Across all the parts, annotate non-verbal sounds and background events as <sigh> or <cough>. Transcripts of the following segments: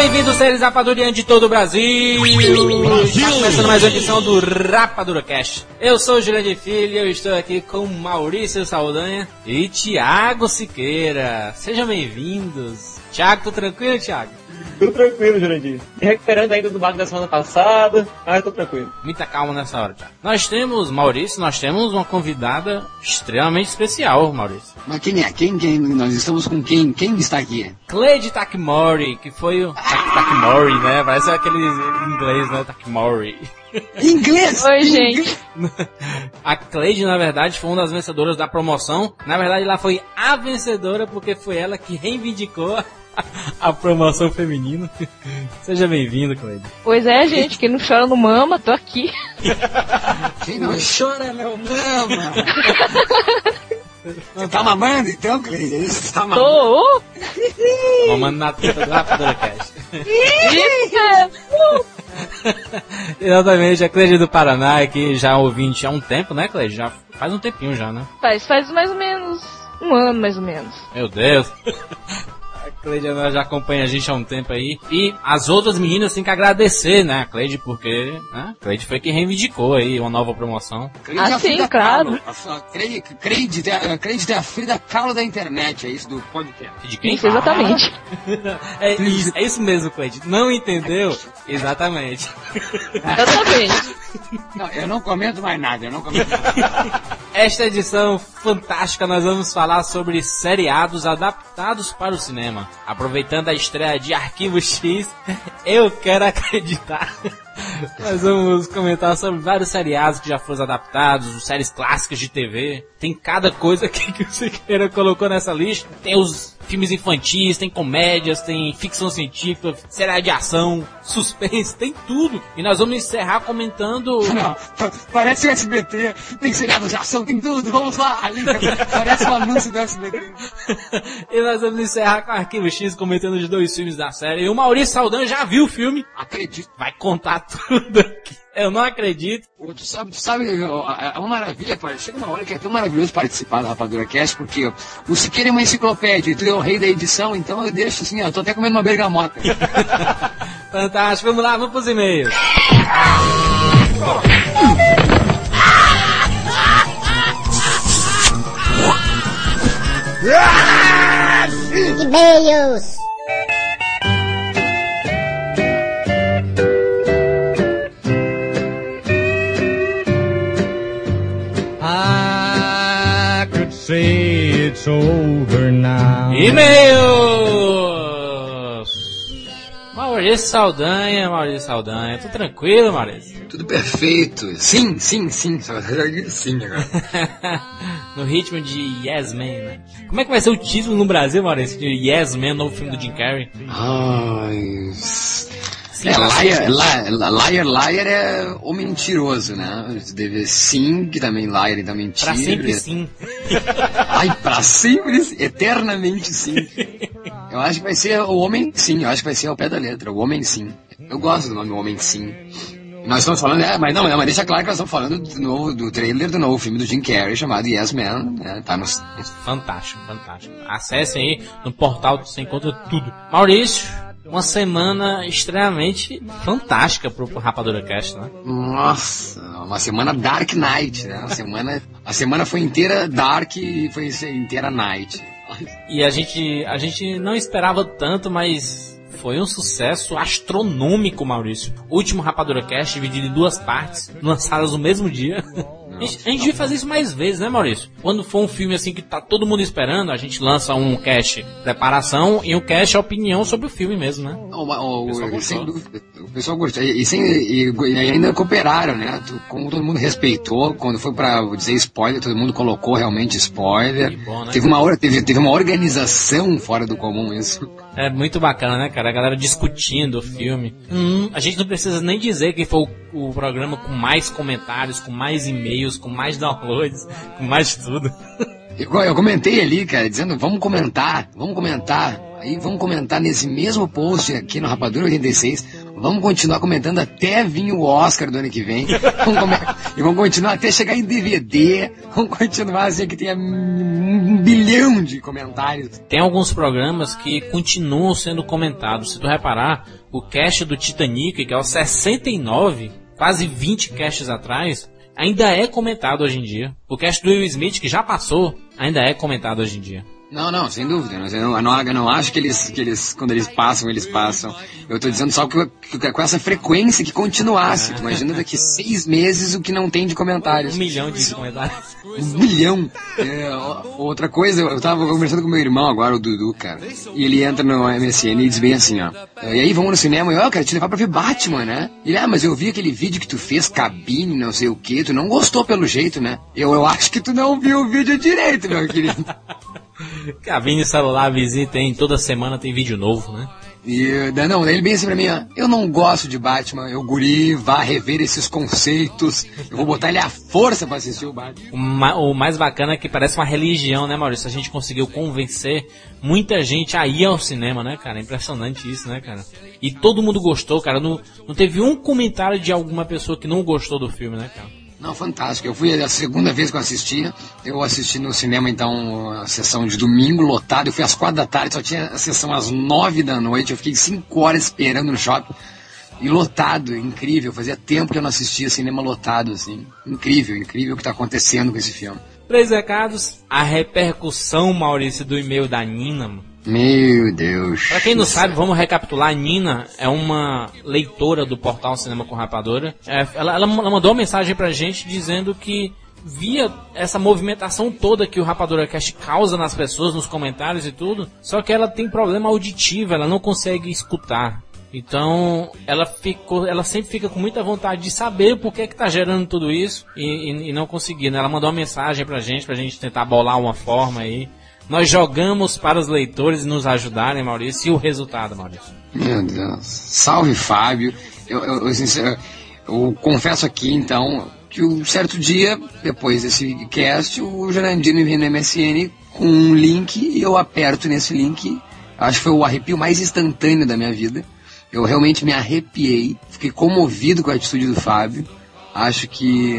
Bem-vindos, seres rapadurianos de todo o Brasil! Brasil! Tá começando mais uma edição do Rapadura Cast. Eu sou o Jurandir Filho e eu estou aqui com Maurício Saldanha e Thiago Siqueira. Sejam bem-vindos. Thiago, tô tranquilo, Thiago? Tudo tranquilo, Jurandir. Me recuperando ainda do barco da semana passada, mas tô tranquilo. Muita calma nessa hora, Thiago. Nós temos, Maurício, nós temos uma convidada extremamente especial, Maurício. Mas quem é? Quem, quem? Nós estamos com quem? Quem está aqui? Cleide Takmori, que foi o... Tak Takmori, né? Parece aquele inglês, né? Takmori. Inglês! Oi, gente. A Cleide, na verdade, foi uma das vencedoras da promoção. Na verdade, ela foi a vencedora porque foi ela que reivindicou <laughs> a promoção feminina. Seja bem-vindo, Cleide. Pois é, gente, quem não chora não mama, tô aqui. <laughs> Quem não chora não mama! Você tá mamando então, Cleide? É isso que você tá mamando? Tô. Mamando na teta do Rapadura Cast. Isso! <laughs> Exatamente, a Cleide do Paraná, que já é ouvinte há um tempo, né, Cleide? Já faz um tempinho já, né? Faz, faz mais ou menos um ano, mais ou menos. Meu Deus. A Cleide já acompanha a gente há um tempo aí. E as outras meninas têm que agradecer, né, a Cleide, porque né, a Cleide foi quem reivindicou aí uma nova promoção. Cleide Ah, é a sim, claro. Kahlo. A Cleide, Cleide, é- Cleide é a Frida Kahlo da internet, é isso do podcast. De quem? Isso, exatamente. <laughs> É isso, é isso mesmo, Cleide. Não entendeu? Exatamente. Exatamente. Não, eu não comento mais nada, eu não comento mais nada. <laughs> Esta edição fantástica nós vamos falar sobre seriados adaptados para o cinema. Aproveitando a estreia de Arquivo X, <laughs> eu quero acreditar. <laughs> Nós vamos comentar sobre vários seriados que já foram adaptados, séries clássicas de TV. Tem cada coisa aqui <laughs> que o Siqueira colocou nessa lista. Tem os filmes infantis, tem comédias, tem ficção científica, série de ação, suspense, tem tudo. E nós vamos encerrar comentando <laughs> Não, pa- parece o SBT, tem seriado de ação, tem tudo, vamos lá! <laughs> Parece um anúncio do SBT. <laughs> e nós vamos encerrar com o Arquivo X comentando os dois filmes da série. E o Maurício Saldanha já viu o filme, Acredito. vai contar tudo aqui. Eu não acredito. Tu sabe, tu sabe, é uma maravilha, pai. Chega uma hora que é tão maravilhoso participar da Rapadura Cast, porque o Siqueira é uma enciclopédia, tu é o rei da edição, então eu deixo assim, ó, tô até comendo uma bergamota. <laughs> Fantástico, vamos lá, vamos pros e-mails. E-mails. Over now. E-mails! Maurício Saldanha, Maurício Saldanha. Tô tranquilo, Maurício? Tudo perfeito. Sim, sim, sim. Só sim agora. <laughs> no ritmo de Yes Man, né? Como é que vai ser o título no Brasil, Maurício? De Yes Man, novo filme do Jim Carrey? Ai. Sim, É, liar, sempre. liar, liar, é o mentiroso, né? Deve sim, que também liar, então mentira. Pra sempre sim. Ai, pra sempre, eternamente sim. Eu acho que vai ser o Homem Sim, eu acho que vai ser ao pé da letra, o Homem Sim. Eu gosto do nome Homem Sim. Nós estamos falando, é, mas não, não, mas deixa claro que nós estamos falando do, novo, do trailer do novo filme do Jim Carrey chamado Yes Man, né? Tá nos. Fantástico, fantástico. Acessem aí no portal, você encontra tudo. Maurício, uma semana extremamente fantástica pro, Rapadura Cast, né? Nossa, uma semana Dark Knight, né? Uma semana, a semana foi inteira Dark e foi inteira Night. E a gente, a gente não esperava tanto, mas foi um sucesso astronômico, Maurício. O último Rapadura Cast dividido em duas partes, lançadas no mesmo dia. <laughs> A gente, devia fazer isso mais vezes, né, Maurício? Quando for um filme assim que tá todo mundo esperando, a gente lança um cast preparação e um cast opinião sobre o filme mesmo, né? O, o, O pessoal gostou. sem dúvida, o pessoal gostou. E, e sem, e, e ainda cooperaram, né? Como todo mundo respeitou, quando foi pra dizer spoiler, todo mundo colocou realmente spoiler. Bom, né? Teve uma, hora, teve, teve uma organização fora do comum isso. É muito bacana, né, cara? A galera discutindo o filme. Hum, a gente não precisa nem dizer que foi o, o programa com mais comentários, com mais e-mails, com mais downloads, com mais tudo. Eu, eu comentei ali, cara, dizendo, vamos comentar, vamos comentar. Aí vamos comentar nesse mesmo post aqui no Rapadura 86. Vamos continuar comentando até vir o Oscar do ano que vem. <laughs> Vamos e vamos continuar até chegar em DVD. Vamos continuar assim que tenha um bilhão de comentários. Tem alguns programas que continuam sendo comentados. Se tu reparar, o cast do Titanic, que é o 69, quase 20 casts atrás, ainda é comentado hoje em dia. O cast do Will Smith, que já passou, ainda é comentado hoje em dia. Não, não, sem dúvida. Mas Eu não, eu não, eu não acho que eles, que eles, quando eles passam, eles passam. Eu tô dizendo só que, que com essa frequência que continuasse. Tu imagina daqui seis meses o que não tem de comentários. Um milhão de comentários. Um bilhão. É, outra coisa, eu tava conversando com meu irmão agora, o Dudu, cara. E ele entra no MSN e diz bem assim, ó. E aí, vamos no cinema? E eu, "Ah, eu quero te levar pra ver Batman, né? Ele, ah, mas eu vi aquele vídeo que tu fez, cabine, não sei o que, tu não gostou pelo jeito, né? Eu, eu acho que tu não viu o vídeo direito, meu querido. <laughs> Cabine celular, visita, tem toda semana tem vídeo novo, né? E não, ele bem assim pra mim, ó, eu não gosto de Batman, eu guri, vá rever esses conceitos, eu vou botar ele à força pra assistir o Batman. O, ma- o mais bacana é que parece uma religião, né, Maurício? A gente conseguiu convencer muita gente a ir ao cinema, né, cara? É impressionante isso, né, cara? E todo mundo gostou, cara. Não, não teve um comentário de alguma pessoa que não gostou do filme, né, cara? Não, fantástico. Eu fui a segunda vez que eu assisti. Eu assisti no cinema, então, a sessão de domingo, lotado. Eu fui às quatro da tarde, só tinha a sessão às nove da noite. Eu fiquei cinco horas esperando no shopping. E lotado, incrível. Fazia tempo que eu não assistia cinema lotado, assim. Incrível, incrível o que tá acontecendo com esse filme. Três recados. A repercussão, Maurício, do e-mail da Nina. Meu Deus. Pra quem não sabe, vamos recapitular. A Nina é uma leitora do portal Cinema com Rapadora. É, ela, ela mandou uma mensagem pra gente dizendo que via essa movimentação toda que o Rapadura Cast causa nas pessoas, nos comentários e tudo, só que ela tem problema auditivo, ela não consegue escutar. Então, ela ficou, ela sempre fica com muita vontade de saber por que que tá gerando tudo isso e, e- e não conseguindo. Ela mandou uma mensagem pra gente, pra gente tentar bolar uma forma aí. Nós jogamos para os leitores nos ajudarem, Maurício, e o resultado, Maurício. Meu Deus. Salve, Fábio. Eu, eu, eu, sincero- eu confesso aqui, então, que um certo dia, depois desse cast, o Jorandino me vem no MSN com um link e eu aperto nesse link. Acho que foi o arrepio mais instantâneo da minha vida. Eu realmente me arrepiei, fiquei comovido com a atitude do Fábio. Acho que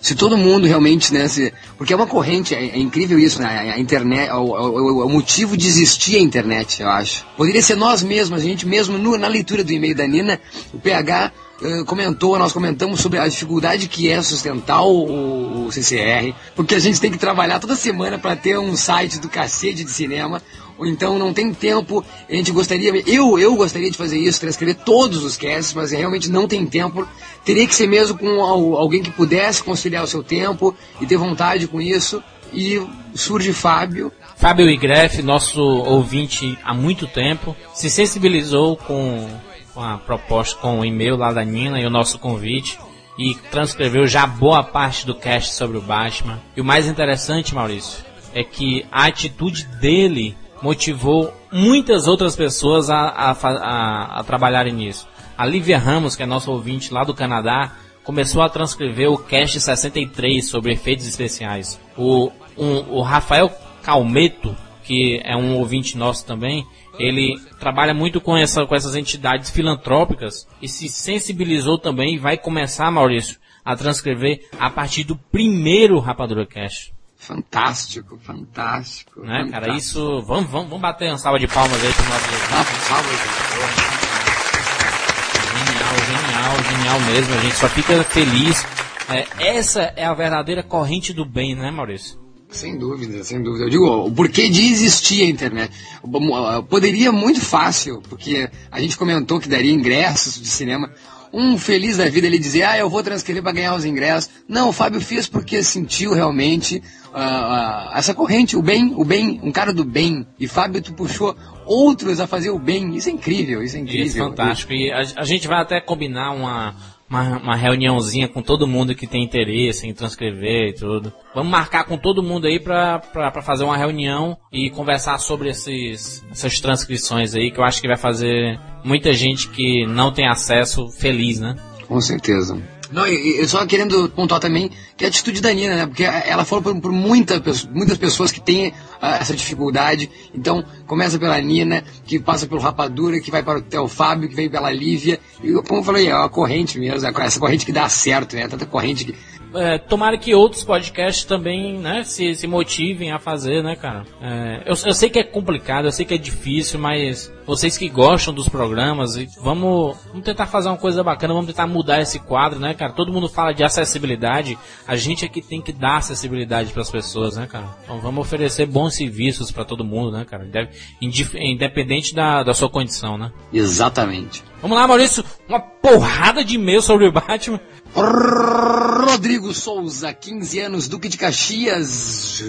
se todo mundo realmente, né, se, porque é uma corrente, é, é incrível isso, né, a, internet, o, motivo de existir a internet, eu acho. Poderia ser nós mesmos, a gente mesmo, no- na leitura do e-mail da Nina, o PH eh, comentou, nós comentamos sobre a dificuldade que é sustentar o, o- CCR, porque a gente tem que trabalhar toda semana para ter um site do cacete de cinema, então não tem tempo, a gente gostaria, eu, eu gostaria de fazer isso, transcrever todos os casts, mas realmente não tem tempo. Teria que ser mesmo com al- alguém que pudesse conciliar o seu tempo e ter vontade com isso. E surge Fábio. Fábio Igreff, nosso ouvinte há muito tempo, se sensibilizou com, com a proposta, com o e-mail lá da Nina e o nosso convite e transcreveu já boa parte do cast sobre o Batman. E o mais interessante, Maurício, é que a atitude dele motivou muitas outras pessoas a, a, a, a trabalharem nisso. A Lívia Ramos, que é nossa ouvinte lá do Canadá, começou a transcrever o cast 63 sobre efeitos especiais. O, um- o Rafael Calmeto, que é um ouvinte nosso também, ele trabalha muito com, essa, com essas entidades filantrópicas e se sensibilizou também e vai começar, Maurício, a transcrever a partir do primeiro Rapadura Cast. Fantástico, fantástico. Né, cara? fantástico. Isso. Vamos, vamos, vamos bater uma salva de palmas aí pro nosso. Ah, salve, gente. Genial, genial, genial mesmo. A gente só fica feliz. É, essa é a verdadeira corrente do bem, né, Maurício? Sem dúvida, sem dúvida. Eu digo, o porquê de existir a internet. Poderia muito fácil, porque a gente comentou que daria ingressos de cinema. Um feliz da vida ele dizer, ah, eu vou transcrever para ganhar os ingressos. Não, o Fábio fez porque sentiu realmente ah, essa corrente, o bem, o bem, um cara do bem. E Fábio, tu puxou outros a fazer o bem. Isso é incrível, isso é incrível. Isso, fantástico. E a, a gente vai até combinar uma, uma, uma reuniãozinha com todo mundo que tem interesse em transcrever e tudo. Vamos marcar com todo mundo aí pra, pra, pra fazer uma reunião e conversar sobre esses, essas transcrições aí, que eu acho que vai fazer muita gente que não tem acesso feliz, né? Com certeza. Não, e, e só querendo pontuar também que a atitude da Nina, né? Porque ela falou por, por muita, muitas pessoas que têm ah, essa dificuldade. Então, começa pela Nina, que passa pelo Rapadura, que vai para o Theo Fábio, que veio pela Lívia. E como eu falei, é uma corrente mesmo, é essa corrente que dá certo, né? Tanta corrente que é, tomara que outros podcasts também, né, se, se motivem a fazer, né, cara. É, eu, eu sei que é complicado, eu sei que é difícil, mas vocês que gostam dos programas, vamos, vamos tentar fazer uma coisa bacana, vamos tentar mudar esse quadro, né, cara. Todo mundo fala de acessibilidade, a gente é que tem que dar acessibilidade para as pessoas, né, cara. Então vamos oferecer bons serviços para todo mundo, né, cara. Independente da, da sua condição, né. Exatamente. Vamos lá, Maurício, uma porrada de e-mail sobre o Batman. Rodrigo Souza, 15 anos, Duque de Caxias,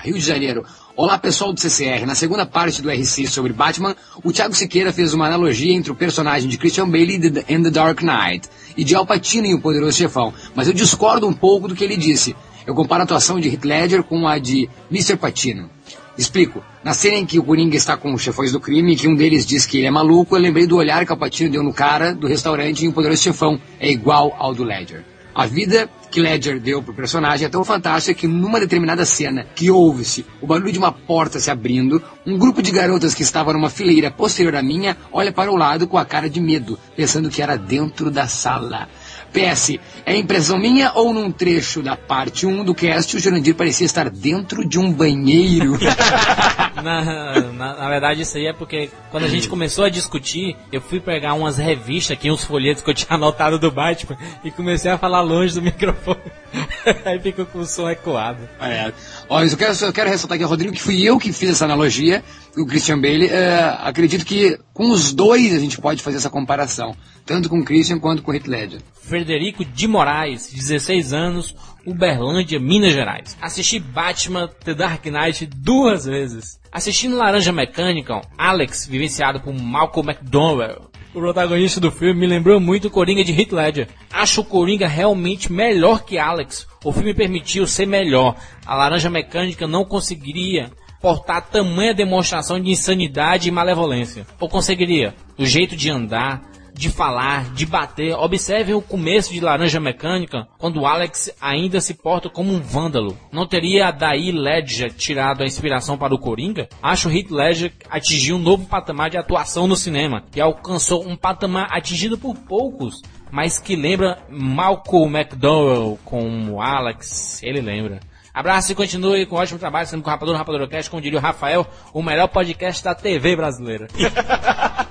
Rio de Janeiro. Olá pessoal do CCR. Na segunda parte do RC sobre Batman, o Thiago Siqueira fez uma analogia entre o personagem de Christian Bale em The Dark Knight e de Al Pacino em O Poderoso Chefão, mas eu discordo um pouco do que ele disse. Eu comparo a atuação de Heath Ledger com a de Mr. Pacino. Explico. Na cena em que o Coringa está com os chefões do crime e que um deles diz que ele é maluco, eu lembrei do olhar que o Patino deu no cara do restaurante em O Poderoso Chefão. É igual ao do Ledger. A vida que Ledger deu pro personagem é tão fantástica que numa determinada cena que ouve-se o barulho de uma porta se abrindo, um grupo de garotas que estava numa fileira posterior à minha olha para o lado com a cara de medo, pensando que era dentro da sala. PS, é impressão minha ou num trecho da parte 1 do cast o Jurandir parecia estar dentro de um banheiro? <laughs> na, na, na, verdade, isso aí é porque quando a gente começou a discutir, eu fui pegar umas revistas aqui, uns folhetos que eu tinha anotado do Batman e comecei a falar longe do microfone. <laughs> aí ficou com o som ecoado. É. Olha, eu quero, eu quero ressaltar aqui, Rodrigo, que fui eu que fiz essa analogia, o Christian Bale. É, acredito que com os dois a gente pode fazer essa comparação, tanto com o Christian quanto com o Heath Ledger. Frederico de Moraes, 16 anos, Uberlândia, Minas Gerais. Assisti Batman The Dark Knight duas vezes. Assistindo Laranja Mecânica, Alex, vivenciado por Malcolm McDowell, o protagonista do filme me lembrou muito o Coringa de Heath Ledger. Acho o Coringa realmente melhor que Alex. O filme permitiu ser melhor. A Laranja Mecânica não conseguiria portar tamanha demonstração de insanidade e malevolência. Ou conseguiria? O jeito de andar, de falar, de bater. Observem o começo de Laranja Mecânica, quando Alex ainda se porta como um vândalo. Não teria daí Ledger tirado a inspiração para o Coringa? Acho Heath Ledger atingiu um novo patamar de atuação no cinema, e alcançou um patamar atingido por poucos, mas que lembra Malcolm McDowell com o Alex, ele lembra. Abraço e continue com ótimo trabalho, sendo com o Rapador Rapador Cast, como diria o Rafael, o melhor podcast da TV brasileira. <laughs>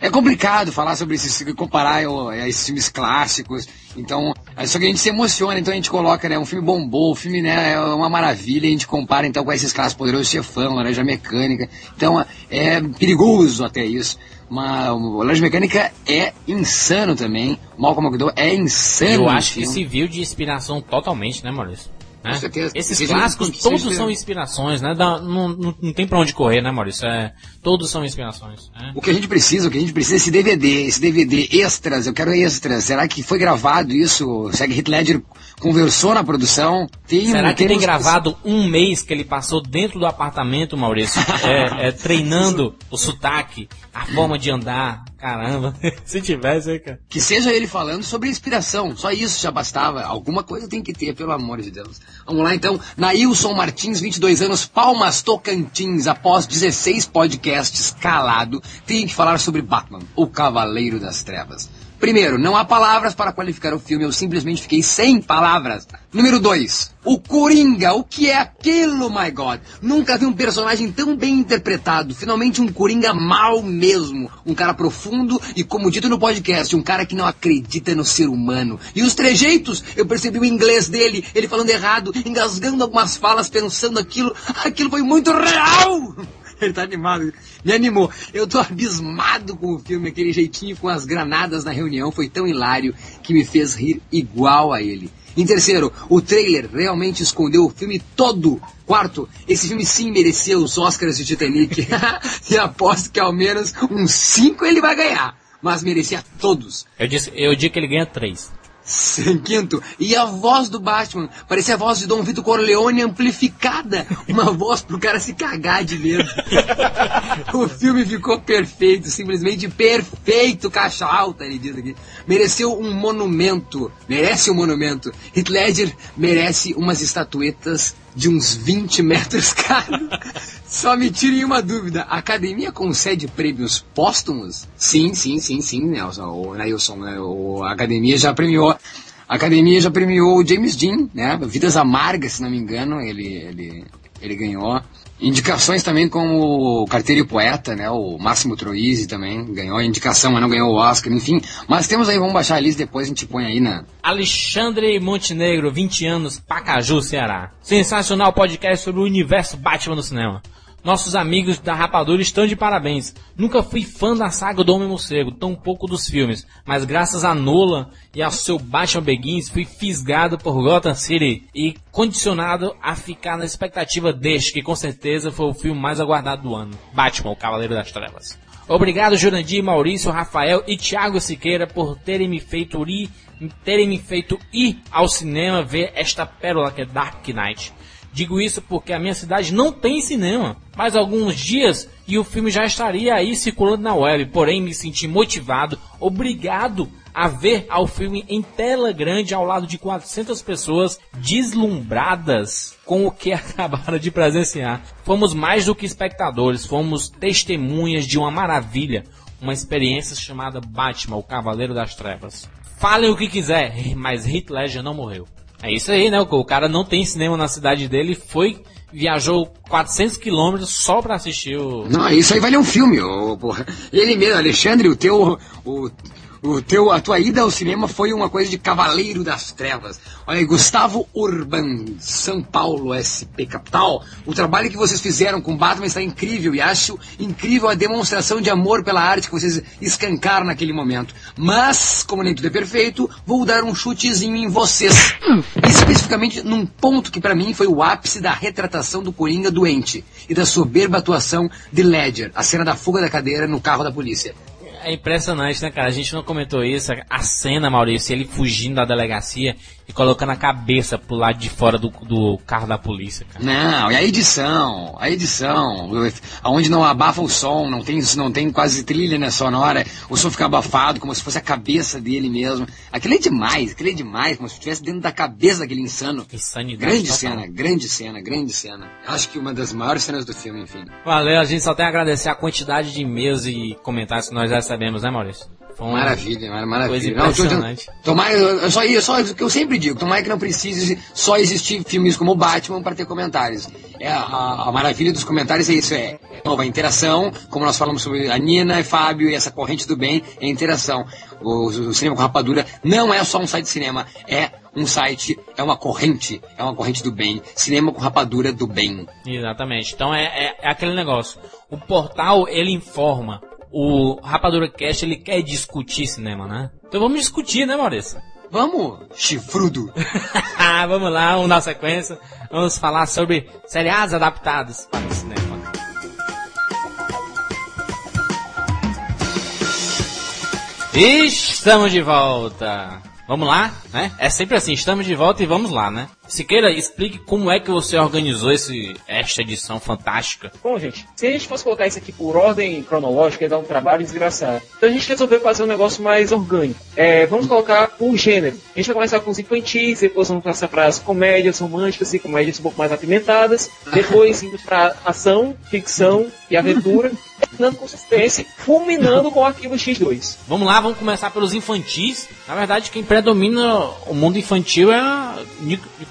É complicado falar sobre isso, comparar a esses filmes clássicos. Então, é só que a gente se emociona, então a gente coloca, né, um filme bombou, o filme, né, é uma maravilha, a gente compara então com esses clássicos Poderoso Chefão, Laranja Mecânica. Então, é perigoso até isso. Mas o Laranja Mecânica é insano também. Malcolm McDowell é insano. Eu acho que se viu de inspiração totalmente, né, Maurício? Né? certeza. Esses clássicos todos são inspirações, né? Dá, não, não, não, tem pra onde correr, né, Maurício? É, todos são inspirações. Né? O que a gente precisa, o que a gente precisa é esse DVD, esse DVD extras, eu quero extras. Será que foi gravado isso? Será que Heath Ledger conversou na produção? Tem, Será que tem gravado um mês que ele passou dentro do apartamento, Maurício? <laughs> é, é, treinando o sotaque, a forma de andar. Caramba, <laughs> se tivesse, cara. Que seja ele falando sobre inspiração, só isso já bastava. Alguma coisa tem que ter, pelo amor de Deus. Vamos lá então. Nailson Martins, 22 anos, Palmas Tocantins, após 16 podcasts calado, tem que falar sobre Batman, o Cavaleiro das Trevas. Primeiro, não há palavras para qualificar o filme, eu simplesmente fiquei sem palavras. Número 2, o Coringa, o que é aquilo, my God? Nunca vi um personagem tão bem interpretado. Finalmente um Coringa mal mesmo. Um cara profundo e, como dito no podcast, um cara que não acredita no ser humano. E os trejeitos, eu percebi o inglês dele, ele falando errado, engasgando algumas falas, pensando aquilo. Aquilo foi muito real! Ele <laughs> tá animado. Me animou. Eu tô abismado com o filme, aquele jeitinho com as granadas na reunião. Foi tão hilário que me fez rir igual a ele. Em terceiro, o trailer realmente escondeu o filme todo. Quarto, esse filme sim merecia os Oscars de Titanic. <laughs> e aposto que ao menos uns cinco ele vai ganhar. Mas merecia todos. Eu, disse, eu digo que ele ganha três. Quinto, e a voz do Batman parecia a voz de Dom Vito Corleone amplificada. Uma voz pro cara se cagar de medo. <laughs> o filme ficou perfeito, simplesmente perfeito, caixa alta, ele diz aqui. Mereceu um monumento, merece um monumento. Heath Ledger merece umas estatuetas de uns 20 metros <laughs> cada. Só me tirem uma dúvida, a academia concede prêmios póstumos? Sim, sim, sim, sim, Nelson, o Nailson, né? A academia já premiou. A academia já premiou o James Dean, né? Vidas Amargas, se não me engano, ele, ele, ele ganhou. Indicações também como o Carteiro Poeta, né? O Máximo Troisi também ganhou indicação, mas não ganhou o Oscar, enfim. Mas temos aí, vamos baixar a lista depois a gente põe aí na. Alexandre Montenegro, 20 anos, Pacaju, Ceará. Sensacional podcast sobre o universo Batman no cinema. Nossos amigos da Rapadura estão de parabéns. Nunca fui fã da saga do Homem Morcego, tão pouco dos filmes, mas graças a Nola e ao seu Batman Begins fui fisgado por Gotham City e condicionado a ficar na expectativa deste, que com certeza foi o filme mais aguardado do ano. Batman, o Cavaleiro das Trevas. Obrigado Jurandir, Maurício, Rafael e Thiago Siqueira por terem me feito ir, terem me feito ir ao cinema ver esta pérola que é Dark Knight. Digo isso porque a minha cidade não tem cinema. Mais alguns dias e o filme já estaria aí circulando na web. Porém, me senti motivado, obrigado a ver ao filme em tela grande ao lado de 400 pessoas deslumbradas com o que <laughs> acabaram de presenciar. Fomos mais do que espectadores, fomos testemunhas de uma maravilha, uma experiência chamada Batman, o Cavaleiro das Trevas. Falem o que quiser, <laughs> mas Heath Ledger não morreu. É isso aí, né? O cara não tem cinema na cidade dele, foi viajou 400 quilômetros só pra assistir o. Não, isso aí vale um filme, porra. Ele mesmo, Alexandre, o teu. O, o teu, a tua ida ao cinema foi uma coisa de Cavaleiro das Trevas. Olha aí, Gustavo Urban, São Paulo, SP Capital. O trabalho que vocês fizeram com Batman está incrível e acho incrível a demonstração de amor pela arte que vocês escancaram naquele momento. Mas, como nem tudo é perfeito, vou dar um chutezinho em vocês. Especificamente num ponto que para mim foi o ápice da retratação do Coringa doente e da soberba atuação de Ledger, a cena da fuga da cadeira no carro da polícia. É impressionante, né, cara? A gente não comentou isso. A cena, Maurício, ele fugindo da delegacia e colocando a cabeça pro lado de fora do, do carro da polícia, cara. Não, e a edição, a edição, onde não abafa o som, não tem, não tem quase trilha né, sonora, o som fica abafado, como se fosse a cabeça dele mesmo. Aquilo é demais, aquilo é demais, como se estivesse dentro da cabeça daquele insano. Insanidade Grande total. cena, grande cena, grande cena. Acho que uma das maiores cenas do filme, enfim. Valeu, a gente só tem a agradecer a quantidade de e-mails e comentários que nós recebemos, né, Maurício? Foi Maravilha, mar- maravilha. Coisa Não, impressionante. Tomara, eu só, eu só o que eu sempre digo, tomara que não precise só existir filmes como Batman para ter comentários. É, a, a maravilha dos comentários é isso, é nova interação, como nós falamos sobre a Nina e Fábio e essa corrente do bem, é interação. O, o Cinema com Rapadura não é só um site de cinema, é um site, é uma corrente, é uma corrente do bem. Cinema com Rapadura do bem. Exatamente. Então é, é, é aquele negócio. O portal, ele informa. O Rapadura Cast, ele quer discutir cinema, né? Então vamos discutir, né, Maurício? Vamos, chifrudo. <laughs> vamos lá, vamos dar sequência. Vamos falar sobre seriados adaptados para o cinema. Estamos de volta. Vamos lá, né? É sempre assim, estamos de volta e vamos lá, né? Siqueira, explique como é que você organizou esse, esta edição fantástica. Bom, gente, se a gente fosse colocar isso aqui por ordem cronológica, ia dar um trabalho desgraçado. Então a gente resolveu fazer um negócio mais orgânico. É, vamos colocar por gênero. A gente vai começar com os infantis, depois vamos passar para as comédias românticas e comédias um pouco mais apimentadas. Depois indo para ação, ficção e aventura. Terminando com suspense, fulminando com o arquivo X2. Vamos lá, vamos começar pelos infantis. Na verdade, quem predomina o mundo infantil é a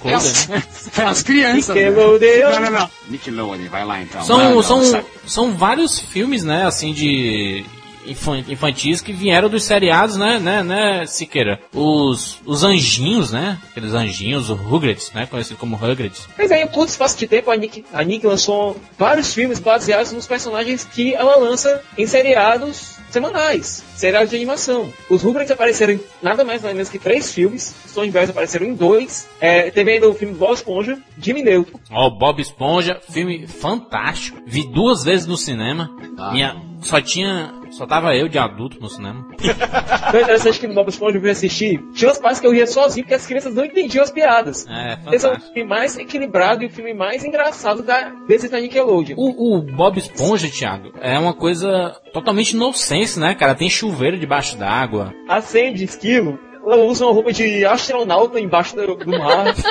Nickelodeon, né? é <laughs> as crianças. né? Nickelodeon. Não, não, não. Nickelodeon, vai lá então. São, Manda, são, sabe? são vários filmes, né, assim, de infantis que vieram dos seriados, né, né, né, Siqueira? Os, os anjinhos, né? Aqueles anjinhos, os Rugrats, né? Conhecido como Rugrats. Mas aí, em curto espaço de tempo, a Nick, a Nick lançou vários filmes baseados nos personagens que ela lança em seriados semanais, seriados de animação. Os Rugrats apareceram em nada mais nada menos que três filmes, os Tony Bells apareceram em dois, é, teve ainda o filme Bob Esponja, Jimmy Neutron. Ó, Bob Esponja, filme fantástico. Vi duas vezes no cinema. Ah. Minha, só tinha Só tava eu de adulto no cinema. <laughs> Então é interessante que no Bob Esponja eu fui assistir, tinha umas partes que eu ria sozinho porque as crianças não entendiam as piadas. É, Esse é o fantástico. filme mais equilibrado e o filme mais engraçado da, desse da Nickelodeon. O, o Bob Esponja, Thiago, é uma coisa totalmente nonsense, né, cara? Tem chuveiro debaixo d'água. A Sandy Esquilo, ela usa uma roupa de astronauta embaixo do, do mar. <laughs>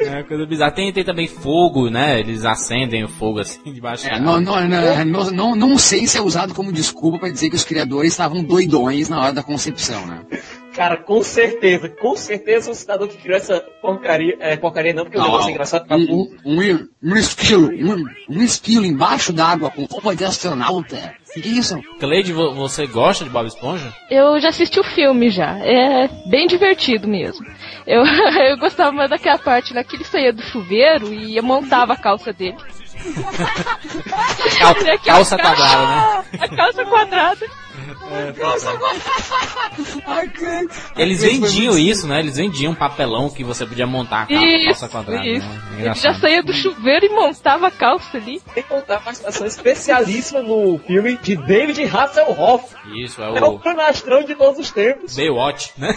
É uma coisa bizarra. Tem, tem também fogo, né? Eles acendem o fogo assim <laughs> debaixo É, d'água. não, não, não, não, não, não sei se é usado como desculpa pra dizer que os criadores estavam doidões na hora da concepção, né? Cara, com certeza, com certeza o cidadão que criou essa porcaria, é, porcaria não, porque o Não, negócio é engraçado pra um, um, um, um esquilo, um, um esquilo embaixo d'água com roupa de astronauta. Que isso? Cleide, vo- você gosta de Bob Esponja? Eu já assisti o filme já. É bem divertido mesmo. Eu, <laughs> eu gostava mais daquela parte lá que ele saía do chuveiro e montava a calça dele. <laughs> Cal- é calça quadrada, né? A calça quadrada. Eles vendiam isso, né? Eles vendiam um papelão que você podia montar a cal- calça Isso, quadrada. isso. Né? Ele já saía do chuveiro e montava a calça ali. Tem que contar a participação especialíssima no filme de David Hasselhoff. Isso, É é o o canastrão de todos os tempos. Baywatch, né?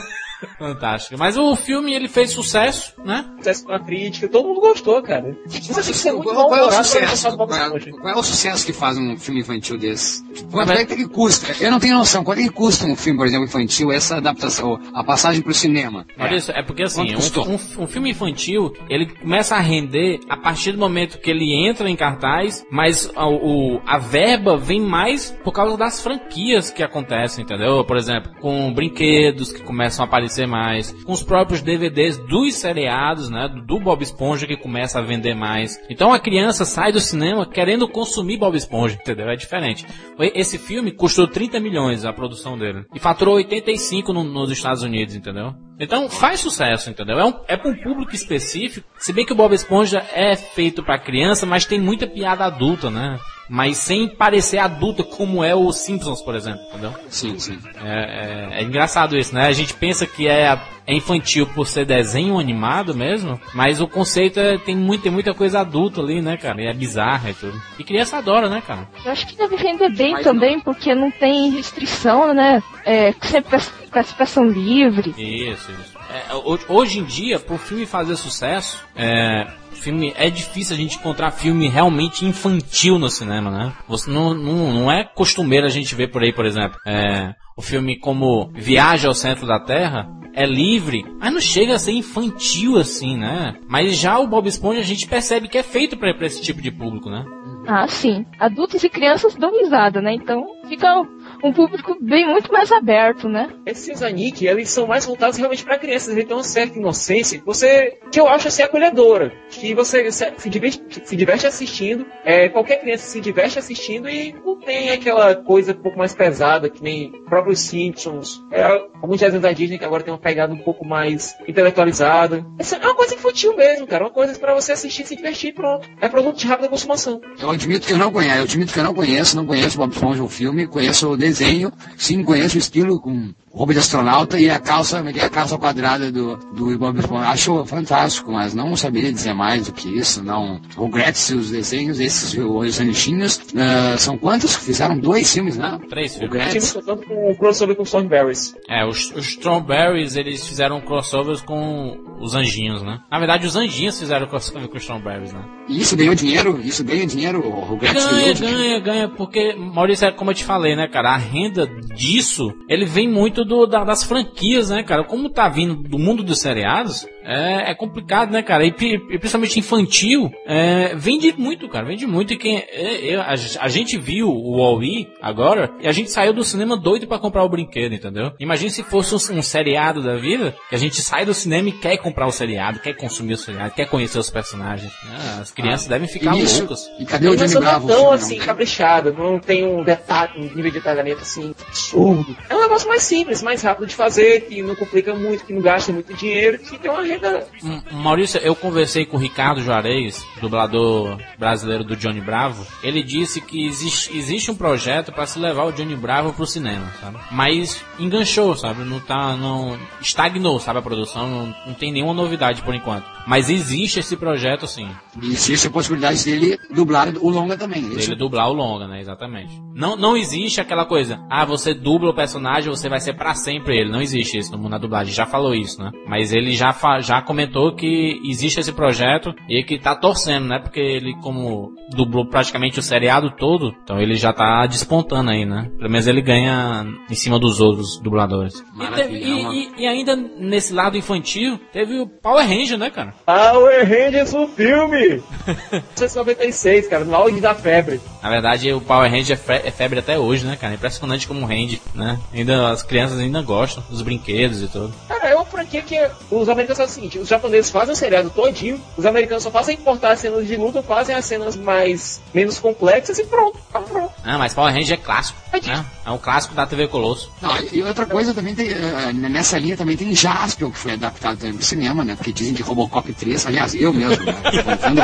Fantástico. Mas o filme, ele fez sucesso, né? Sucesso com a crítica, todo mundo gostou, cara. Isso é muito Qual, qual é o sucesso? Qual é, qual é o sucesso que faz um filme infantil desse? Quanto é que custa? Eu não tenho noção. Quanto é que custa um filme, por exemplo, infantil, essa adaptação, a passagem pro cinema? Olha isso, é porque assim, um, um- um filme infantil, ele começa a render a partir do momento que ele entra em cartaz, mas a, o- a verba vem mais por causa das franquias que acontecem, entendeu? Por exemplo, com brinquedos que começam a aparecer mais, com os próprios DVDs dos seriados, né, do Bob Esponja que começa a vender mais. Então a criança sai do cinema querendo consumir Bob Esponja, entendeu? É diferente. Esse filme custou 30 milhões a produção dele e faturou 85 no- nos Estados Unidos, entendeu? Então faz sucesso, entendeu? É, um, é para um público específico. Se bem que o Bob Esponja é feito para criança, mas tem muita piada adulta, né? Mas sem parecer adulta como é o Simpsons, por exemplo, entendeu? Sim, sim. É, é- é engraçado isso, né? A gente pensa que é, é infantil por ser desenho animado mesmo, mas o conceito é, tem, muito, tem muita coisa adulta ali, né, cara? E é bizarra e tudo. E criança adora, né, cara? Eu acho que deve vender bem Mas também, porque não tem restrição, né? É sempre class- classificação livre. Isso, isso. É, ho- hoje em dia, pro filme fazer sucesso, é, filme, é difícil a gente encontrar filme realmente infantil no cinema, né? Você não, não, não é costumeiro a gente ver por aí, por exemplo, é, o filme como Viagem ao Centro da Terra é livre, mas não chega a ser infantil assim, né? Mas já o Bob Esponja a gente percebe que é feito pra esse tipo de público, né? Ah, sim. Adultos e crianças dão risada, né? Então fica um público bem muito mais aberto, né? Esses Anik, eles são mais voltados realmente para crianças, eles têm uma certa inocência que você, que eu acho assim acolhedora, que você se, se diverte, se diverte assistindo, é, qualquer criança se diverte assistindo e não tem aquela coisa um pouco mais pesada que nem próprios Simpsons, é, alguns desenhos da Disney que agora tem uma pegada um pouco mais intelectualizada. Essa é uma coisa infantil mesmo, cara, uma coisa para você assistir, se divertir e pronto. É produto de rápida consumação. Eu admito que eu não conheço, eu admito que eu não conheço, não conheço Bob Esponja o filme, conheço o desenho, sim, conheço o estilo com roupa de astronauta e a calça, a calça quadrada do, do Bob Esponja. Acho fantástico, mas não saberia dizer mais do que isso, não. O Gretz e os desenhos, esses, os anichinhos, ah, são quantos? Fizeram dois filmes, né? Três O filmes. Time Gretz, contando com o crossover com Stormberries. É, os, os Strawberries, eles fizeram crossovers com os anjinhos, né? Na verdade, os anjinhos fizeram crossover com os Strawberries, né? e isso ganhou dinheiro, isso ganha dinheiro, o Gretz Ganha, ganhou dinheiro. ganha, ganha, porque, Maurício, é como eu te falei, né, cara, a renda disso, ele vem muito do, da- das franquias, né, cara, como tá vindo do mundo dos seriados, é, é complicado, né, cara, e, e principalmente infantil, é, vende muito, cara, vende muito, e quem, é, a, a gente viu o Wall-E agora, e a gente saiu do cinema doido pra comprar o brinquedo, entendeu? Imagina se fosse um, um seriado da vida, que a gente sai do cinema e quer comprar o seriado, quer consumir o seriado, quer conhecer os personagens, né? as crianças devem ficar isso- loucas. E cadê o Johnny não é Bravo? tão o filme, assim, não? caprichada, não tem um detalhe, um nível de detalhamento assim, absurdo. É um negócio mais simples, mais rápido de fazer, que não complica muito, que não gasta muito dinheiro, que tem uma ainda. M- Maurício, eu conversei com o Ricardo Juarez, dublador brasileiro do Johnny Bravo. Ele disse que existe, existe um projeto para se levar o Johnny Bravo pro cinema, sabe? Mas enganchou, sabe? Não tá, não estagnou, sabe a produção, não, não tem nenhuma novidade por enquanto. Mas existe esse projeto sim, existe a possibilidade dele dublar o longa também. Isso. dele dublar o longa, né? Exatamente. Não, não existe aquela coisa, ah, você dubla o personagem, você vai ser pra sempre ele. Não existe isso no mundo da dublagem, já falou isso, né? Mas ele já, fa- já comentou que existe esse projeto e que tá torcendo, né? Porque ele, como dublou praticamente o seriado todo, então ele já tá despontando aí, né? Pelo menos ele ganha em cima dos outros dubladores. E, teve- é e- e- e ainda nesse lado infantil, teve o Power Ranger, né, cara? Power Rangers o filme! <laughs> 1996, cara, no auge da febre. Na verdade, o Power Ranger é é febre até hoje, né, cara? Impressionante como rende, né? Ainda, as crianças ainda gostam dos brinquedos e tudo. Cara, é uma franquia que os americanos seguinte: os japoneses fazem o seriado todinho, os americanos só fazem importar as cenas de luta, fazem as cenas mais menos complexas e pronto, tá pronto. Ah, mas Power Ranger é clássico, né? É um clássico da TV Colosso. Não, e outra coisa também tem, eh, nessa linha também tem Jaspion, que foi adaptado também pro cinema, né? Porque dizem que Robocop 3, aliás, eu mesmo, né? vendo,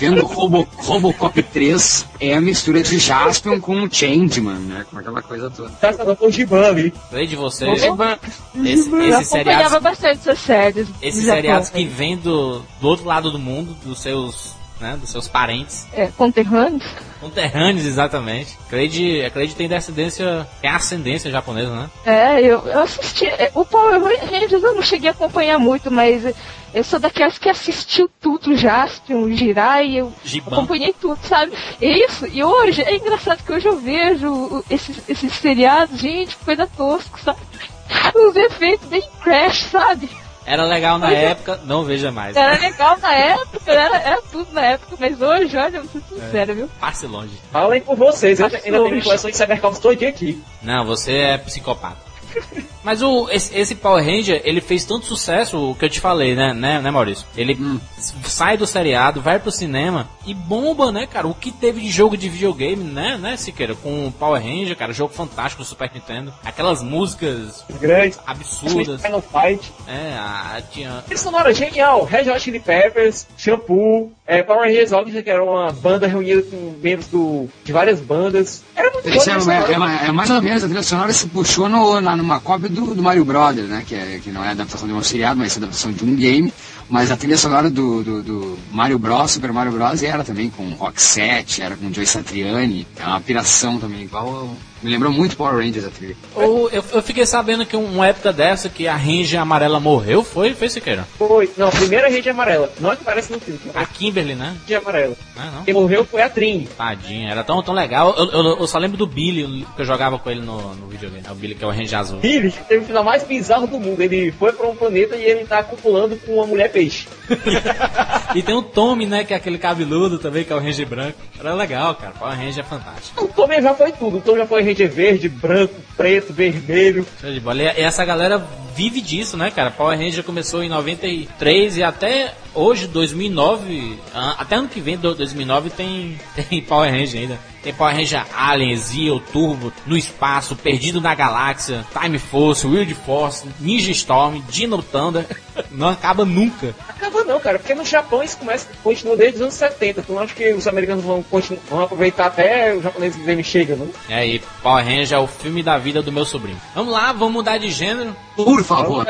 vendo Robo, Robocop 3 é a mistura de Jaspion com o Changeman, né? Com aquela coisa toda. Tá essa por Giban ali. Falei de você, esse, seriados, acompanhava bastante essas séries. esses seriados que vêm do, do outro lado do mundo, dos seus, né, dos seus parentes, É, conterrâneos. conterrâneos exatamente. Creed, a Creed tem descendência, tem ascendência japonesa, né? É, eu, eu assisti. é, O Power Rangers eu não cheguei a acompanhar muito, mas eu sou daquelas que assistiu tudo, Jaspion, Jirai, eu Giban. acompanhei tudo, sabe? Isso, e hoje, é engraçado que hoje eu vejo o- esses, esses seriados, gente, coisa tosca, sabe? Os efeitos bem crash, sabe? Era legal na é. época, não veja mais. Era legal na época, era, era tudo na época, mas hoje, olha, eu vou ser sincero, viu? Passe longe. Falem por vocês, eu ainda tenho coleção de Cybercops todinho aqui. Não, você é psicopata. <laughs> Mas o, esse, esse Power Ranger, ele fez tanto sucesso, o que eu te falei, né, né, né Maurício? Ele s- sai do seriado, vai pro cinema e bomba, né, cara? O que teve de jogo de videogame, né, né, Siqueira? Com o Power Ranger, cara, jogo fantástico do Super Nintendo. Aquelas músicas Grandes. absurdas. Final Fight. É, a, tinha... Trilha sonora genial. Red Hot Chili Peppers, Shampoo, é, Power Rangers Odyssey, que era uma banda reunida com membros do, de várias bandas. Era muito é, a trilha é- é- é mais ou menos a trilha sonora se puxou no, na, numa cópia do, do Mario Brothers, né? Que, é, que não é adaptação de um seriado, mas é adaptação de um game. Mas a trilha sonora do, do, do Mario Bros, Super Mario Bros, era também com Roxette, era com Joe Satriani. É uma piração também, igual. ao- Me lembrou muito Power Rangers a trilha. Ou eu, eu fiquei sabendo que uma época dessa que a Ranger amarela morreu, foi, foi Siqueira? Foi. Não, a primeira Ranger amarela. Não é que aparece no filme. A Kimberly, né? Ranger amarela. Não, é não. Quem morreu foi a Trini. Tadinha, era tão, tão legal. Eu, eu- eu só lembro do Billy, que eu jogava com ele no, no videogame. É o Billy que é o Ranger azul. Billy teve o final mais bizarro do mundo. Ele foi pra um planeta e ele tá copulando com uma mulher peixe. <laughs> e tem o Tommy, né, que é aquele cabeludo também, que é o Ranger branco. Era legal, cara. Power Ranger é fantástico. O Tommy já foi tudo. O Tommy já foi Ranger verde, branco, preto, vermelho. Essa galera vive disso, né, cara? Power Ranger começou em 93 e até hoje, 2009, ah, até ano que vem, do- 2009, tem, <laughs> tem Power Ranger ainda. Tem Power Ranger Alien, Zeo, Turbo, no espaço, Perdido na Galáxia, Time Force, Wild Force, Ninja Storm, Dino Thunder. <laughs> Não acaba nunca. Acaba não, cara, porque no Japão isso começa, continua desde os anos 70. Então acho que os americanos vão, continu- vão aproveitar até os japoneses que vem chega, não? E aí, Power Ranger é o filme da vida do meu sobrinho. Vamos lá, vamos mudar de gênero. Por favor.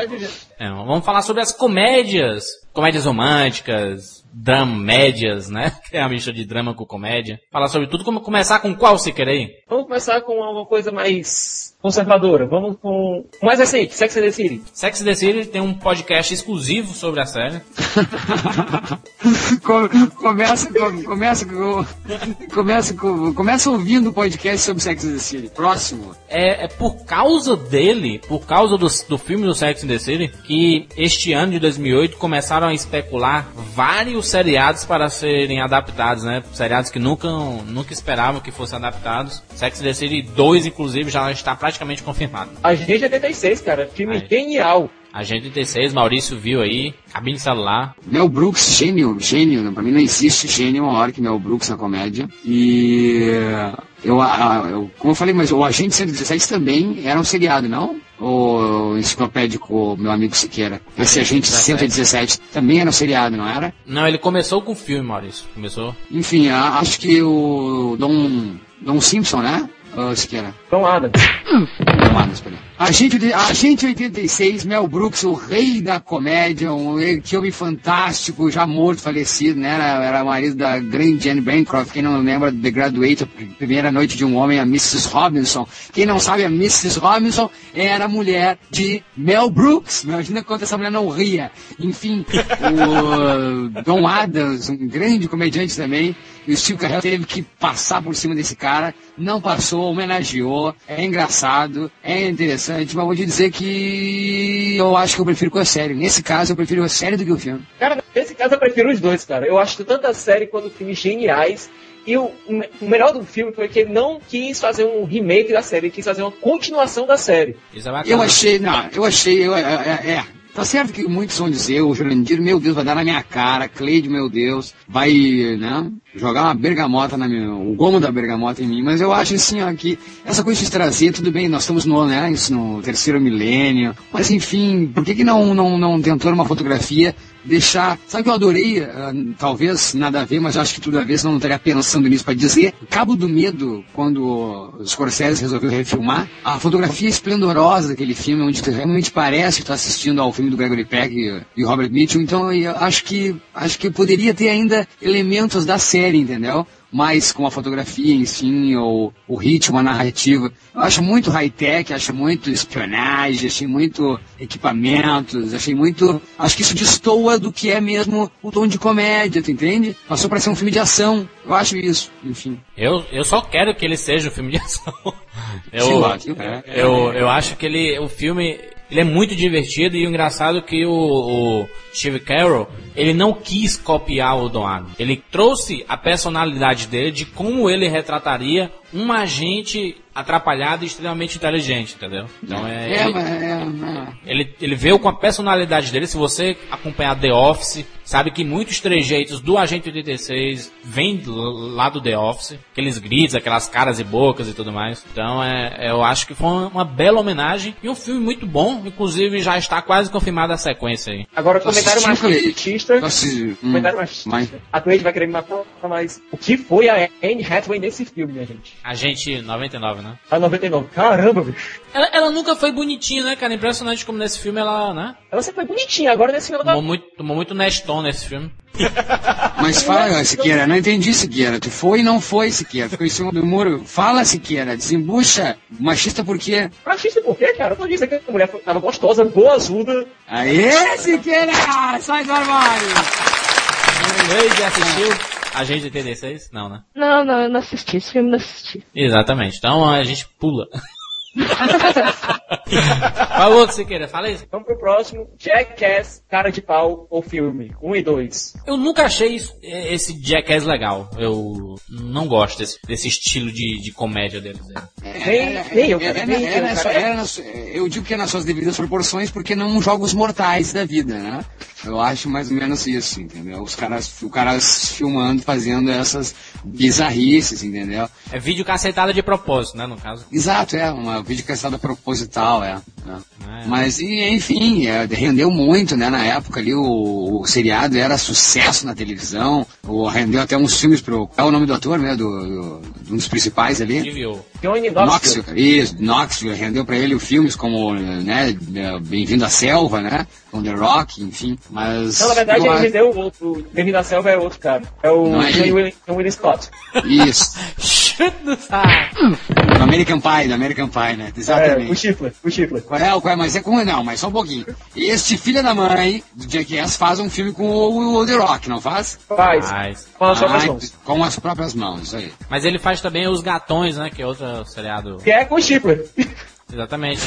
É, vamos falar sobre as comédias. Comédias românticas, dramédias, né? Que é a mistura de drama com comédia. Falar sobre tudo. Como começar com qual você quer aí? Vamos começar com alguma coisa mais conservadora. Vamos com mais recente, Sex and the City. Sex and the City tem um podcast exclusivo sobre a série. <laughs> Com- começa, com- começa, com- começa, com- começa ouvindo o podcast sobre Sex and the City. Próximo. É, é por causa dele, por causa do, do filme do Sex and the City, que este ano de 2008 começaram a especular vários seriados para serem adaptados, né? Seriados que nunca, nunca esperavam que fossem adaptados. Sex and the City 2, inclusive, já está praticamente confirmado. Agente 86, cara. Filme Aí. genial. Agente 36, Maurício viu aí, cabine celular. Mel Brooks, gênio, gênio. né? Pra mim não existe gênio maior que Mel Brooks na comédia. E eu, a- eu- como eu falei, mas o Agente 117 também era um seriado, não? o enciclopédico, meu amigo Siqueira? Esse Agente 117 também era um seriado, não era? Não, ele começou com o filme, Maurício. Começou. Enfim, acho que o Dom, Dom Simpson, né? Ô, Siqueira. Então, Adam. Não, Adams, peraí. Agente, de- Agente 86, Mel Brooks, o rei da comédia, um que homem fantástico, já morto, falecido, né? Era, era marido da grande Jane Bancroft, quem não lembra The Graduate, primeira noite de um homem, a Mrs. Robinson. Quem não sabe, a Mrs. Robinson era mulher de Mel Brooks. Imagina quanto essa mulher não ria. Enfim, o <laughs> Don Adams, um grande comediante também, e o Steve Carell teve que passar por cima desse cara, não passou, homenageou, é engraçado, é interessante, mas vou te dizer que eu acho que eu prefiro com a série. Nesse caso, eu prefiro a série do que o filme. Cara, nesse caso eu prefiro os dois, cara. Eu acho tanto a série quanto o filme geniais. E o, o melhor do filme foi que ele não quis fazer um remake da série, ele quis fazer uma continuação da série. Isso é bacana. Eu achei, não, eu achei, eu, é, é, é. Tá certo que muitos vão dizer, o Jurandir, meu Deus, vai dar na minha cara, Cleide, meu Deus, vai, né, jogar uma bergamota na minha, o gomo da bergamota em mim, mas eu acho assim, ó, que essa coisa de trazer, tudo bem, nós estamos no, né, no terceiro milênio, mas enfim, por que que não, não, não tentou numa fotografia deixar, sabe que eu adorei, ah, talvez nada a ver, mas acho que tudo a ver, senão não estaria pensando nisso para dizer, Cabo do Medo, quando o Scorsese resolveu refilmar, a fotografia esplendorosa daquele filme, onde realmente parece que tá assistindo ao filme do Gregory Peck e, e Robert Mitchum, então eu acho que, acho que poderia ter ainda elementos da série, entendeu? mais com a fotografia em si, ou o ritmo, a narrativa. Eu acho muito high-tech, acho muito espionagem, achei muito equipamentos, achei muito. Acho que isso destoa do que é mesmo o tom de comédia, tu entende? Passou para ser um filme de ação. Eu acho isso, enfim. Eu, eu só quero que ele seja um filme de ação. <laughs> Eu, Sim, lógico, é. eu, eu acho que ele, o filme, ele é muito divertido e o engraçado que o, o Steve Carell, ele não quis copiar o Adams. Ele trouxe a personalidade dele de como ele retrataria um agente atrapalhado e extremamente inteligente, entendeu? Então é, É, ele- é, é. ele, ele veio com a personalidade dele. Se você acompanhar The Office, sabe que muitos trejeitos do Agente 86 vêm do- lá do The Office. Aqueles gritos, aquelas caras e bocas e tudo mais. Então, é, eu acho que foi uma, uma bela homenagem e um filme muito bom. Inclusive, já está quase confirmada a sequência aí. Agora, Tô comentário. Tô assistindo, hum, Comentário machista. mas- A Cleide vai querer me matar, mas o que foi a Anne Hathaway nesse filme, minha gente? Agente 99, né? A 99. Caramba, bicho. Ela, ela nunca foi bonitinha, né, cara? Impressionante como nesse filme ela, né? Ela sempre foi bonitinha, agora nesse filme ela Tomou tá... muito, tomou muito Neston nesse filme. Mas fala, Siqueira, não entendi, Siqueira. Tu foi e não foi, Siqueira. Ficou em cima do muro. Fala, Siqueira, desembucha. Machista por quê? Machista por quê, cara? Eu tô dizendo que a mulher tava gostosa, boa, azuda. Aê, Siqueira! Sai do armário! O Leide assistiu Agente 86? Não, né? Não, não, eu não assisti. Esse filme eu não assisti. Exatamente. Então a gente pula. <laughs> Qual outro você queira? Fala isso. Vamos pro próximo. Jackass, Cara de Pau ou Filme. 1 e 2. Eu nunca achei isso- eh, esse Jackass legal. Eu não gosto desse, desse estilo de, de comédia deles. É, é, é, é eu digo que é nas suas devidas proporções porque não jogos mortais da vida, né? Eu acho mais ou menos isso, entendeu? Os caras, o caras filmando, fazendo essas bizarrices, entendeu? É vídeo cacetada de propósito, né? No caso. Exato, é, uma vídeo caçada proposital, é. é. É. Mas, e, enfim, é, rendeu muito, né? Na época ali, o, o seriado era sucesso na televisão, o, rendeu até uns filmes pro... Qual é o nome do ator, né? Do, do- um dos principais ali? Johnny Knoxville. Isso, Knoxville, rendeu pra ele filmes como, né, Bem-vindo à Selva, né, com The Rock, enfim, mas... Não, na verdade, ele acho- rendeu o outro. Bem-vindo à Selva é outro cara. É o é John William Scott. Isso, <laughs> Chute no saco. do American Pie, do American Pie, né, É, exatamente. o Chifler, o Chifler. Qual é, qual é, mas é com, não, mas só um pouquinho. Este filho da mãe, do Jackass, faz um filme com o, o The Rock, não faz? Faz. Mas, Com as próprias mãos. Com as próprias mãos, isso aí. mas ele faz também os gatões, né? Que é outro seriado. Que é com o Chifler. Exatamente.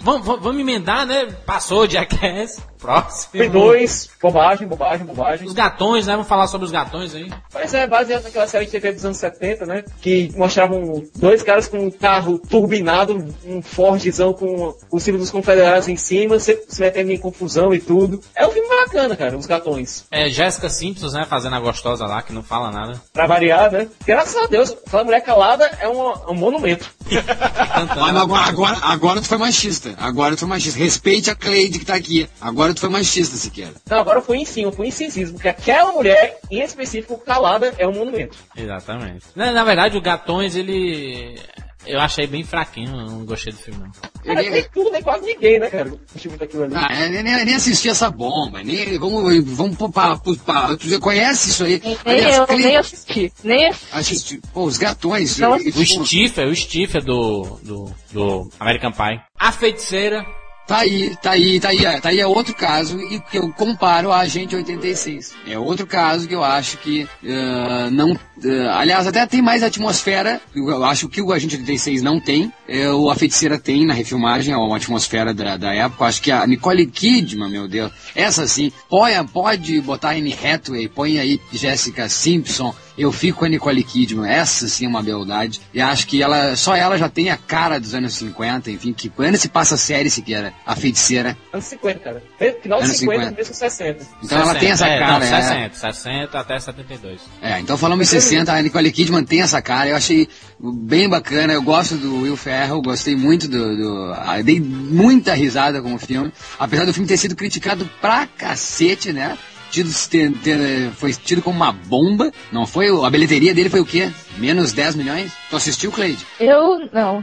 vamos, vamos, vamos emendar, né? Passou o Jackass. Próximo. Um e dois. Bobagem, bobagem, bobagem. Os gatões, né? Vamos falar sobre os gatões aí. Pois é, baseado naquela série de TV dos anos 70, né? Que mostravam dois caras com um carro turbinado, um Fordzão com o símbolo dos confederados em cima, se, se metendo em confusão e tudo. É um filme bacana, cara, os gatões. É Jéssica Simpsons, né? Fazendo a gostosa lá, que não fala nada. Pra variar, né? Graças a Deus, aquela mulher calada é um, é um monumento. <laughs> Cantando. Mas agora, agora, agora tu foi machista. Agora tu foi machista. Respeite a Cleide que tá aqui. Agora tu foi machista, sequer. Não, agora foi em cima, foi incisível, porque aquela mulher, em específico, calada, é um monumento. Exatamente. Na, na verdade, o Gatões, ele. Eu achei bem fraquinho, não gostei do filme, não. Cara, nem tudo, nem quase ninguém, né, cara? Daquilo ali. Ah, eu nem, nem assisti essa bomba. Nem, vamos, vamos pôr pra, pra, Tu já conhece isso aí? Nem Aliás, eu, Cleide, nem assisti. Nem assisti. assisti- Pô, os gatões. Não eu-. O Stifler, o Stifler do, do, do American Pie. A Feiticeira. Tá aí, tá aí, tá aí, é, tá aí é outro caso e que eu comparo a Agente 86. É outro caso que eu acho que eh, não, eh, aliás até tem mais atmosfera. Eu acho que o Agente 86 não tem. É, o a Feiticeira tem na refilmagem, é uma atmosfera da, da época. Acho que a Nicole Kidman, meu Deus, essa sim, põe, pode botar Anne Hathaway, põe aí Jessica Simpson. Eu fico com a Nicole Kidman, essa sim é uma beldade. E acho que ela, só ela já tem a cara dos anos 50, enfim, que quando se passa a série sequer, a feiticeira. Anos 50, cara. Final Anos dos 50, 50. começo dos 60. Então ela tem essa é, cara, Não, é. 60, 60 até 72. É, então falamos em 60, a Nicole Kidman tem essa cara, eu achei bem bacana, eu gosto do Will Ferrell, gostei muito do... do dei muita risada com o filme, apesar do filme ter sido criticado pra cacete, né? Tido, ter- ter- foi tido como uma bomba, não foi? A bilheteria dele foi o quê? Menos 10 milhões? Tu assistiu, Cleide? Eu não.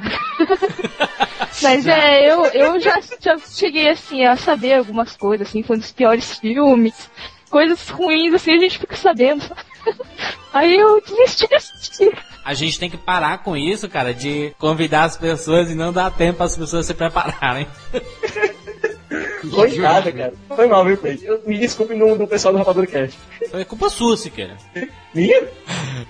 <laughs> Mas é, eu, eu já, já cheguei assim a saber algumas coisas, assim, foi um dos piores filmes, coisas ruins, assim, a gente fica sabendo. <laughs> Aí eu desisti de assistir. A gente tem que parar com isso, cara, de convidar as pessoas e não dar tempo para as pessoas se prepararem. <laughs> Coitada, cara. Foi mal, viu, Cleide? Eu- Me desculpe no, no pessoal do Rapadura Cast. Foi culpa sua, Siqueira. Minha?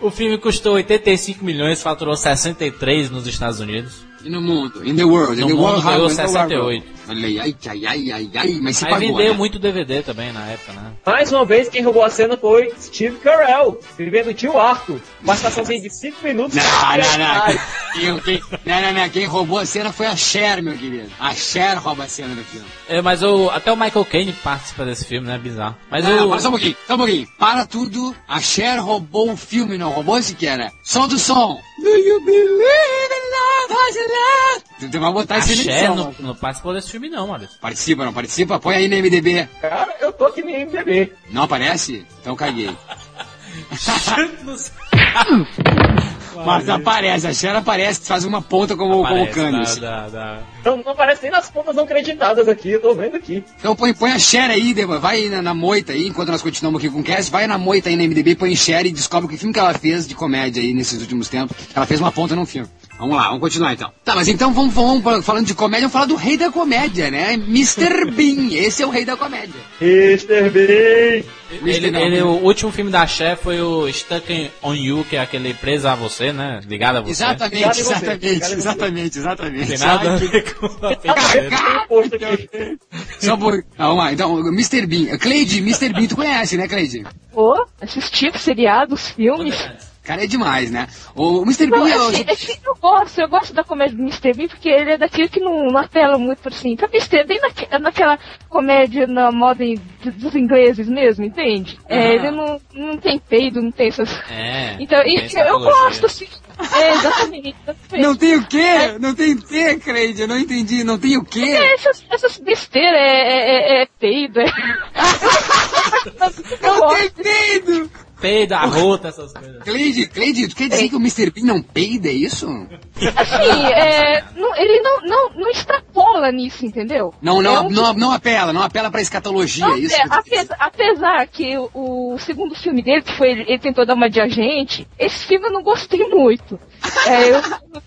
O filme custou 85 milhões, faturou 63 nos Estados Unidos. E no mundo? In the world? No in the mundo world, ganhou how- in the world. 68. Olha aí, ai, ai, ai, ai, ai, mas se Aí pagou, vendeu né? muito DVD também na época, né? Mais uma vez, quem roubou a cena foi Steve Carell, vivendo o tio Arthur. Uma estaçãozinha de 5 minutos. Não, não, não. Quem, quem, não, não, não. Quem roubou a cena foi a Cher, meu querido. A Cher rouba a cena do filme. É, mas o, até o Michael Caine participa desse filme, né? Bizarro. Mas Não, não, o, para só um pouquinho, só um pouquinho. Para tudo. A Cher roubou o filme, não roubou sequer. Som do som. Do you believe Tu tem que botar a esse som. não, não participou desse filme não, Maurício. Participa, não participa? Põe aí no MDB. cara, eu tô aqui no MDB. Não aparece? Então caguei. <laughs> Mas aparece, a Cher aparece, faz uma ponta como, como Parece, Candice. da, da, da- Não, não aparece nem nas pontas não acreditadas aqui, eu tô vendo aqui. Então põe, põe a Cher aí, vai aí na, na moita aí, enquanto nós continuamos aqui com o cast, vai na moita aí na MDB, põe Cher e descobre que filme que ela fez de comédia aí nesses últimos tempos. Ela fez uma ponta num filme. Vamos lá, vamos continuar então. Tá, mas então vamos, vamos falando de comédia, vamos falar do rei da comédia, né? Mr. <laughs> Bean, esse é o rei da comédia. Mr. Bean! Ele, ele- não. o último filme da Cher foi o Stuck on You, que é aquele preso a você, né? Ligado a você. Exatamente, você, exatamente, exatamente, exatamente. Tem nada a ver com a. <laughs> Só por... Ah, vamos lá, então, Mr. Bean. Cleide, Mr. Bean, tu conhece, né, Cleide? Pô, assistir seriados, filmes. Cara, é demais, né? O Mr. Bean é o... assim, é que eu gosto, eu gosto da comédia do Mr. Bean porque ele é daquele que não, não apela muito por assim. Pra Mr. Bean naque- naquela comédia na moda em- dos ingleses mesmo, entende? É, ele não, não tem peido, não tem essas. É. Então, isso, essa eu gosto, assim. É, exatamente. exatamente. Não tem o quê? Não tem o quê, Cleide? Eu não entendi. Não tem o quê? É, essas, essas besteiras, é, é, é, é peido, é. <laughs> <laughs> eu Não tem peido! Peida, arrota, essas coisas. Cleide, Cleide, tu quer dizer que o Mr. Bean não peida, é isso? Assim, é, não- ele não, não, não extrapola nisso, entendeu? Não, não, É um- não, não apela, não apela pra escatologia, Não, é isso? é, apesar, apesar que o, o segundo filme dele, que foi ele, tentou dar uma de agente, esse filme eu não gostei muito. É, eu-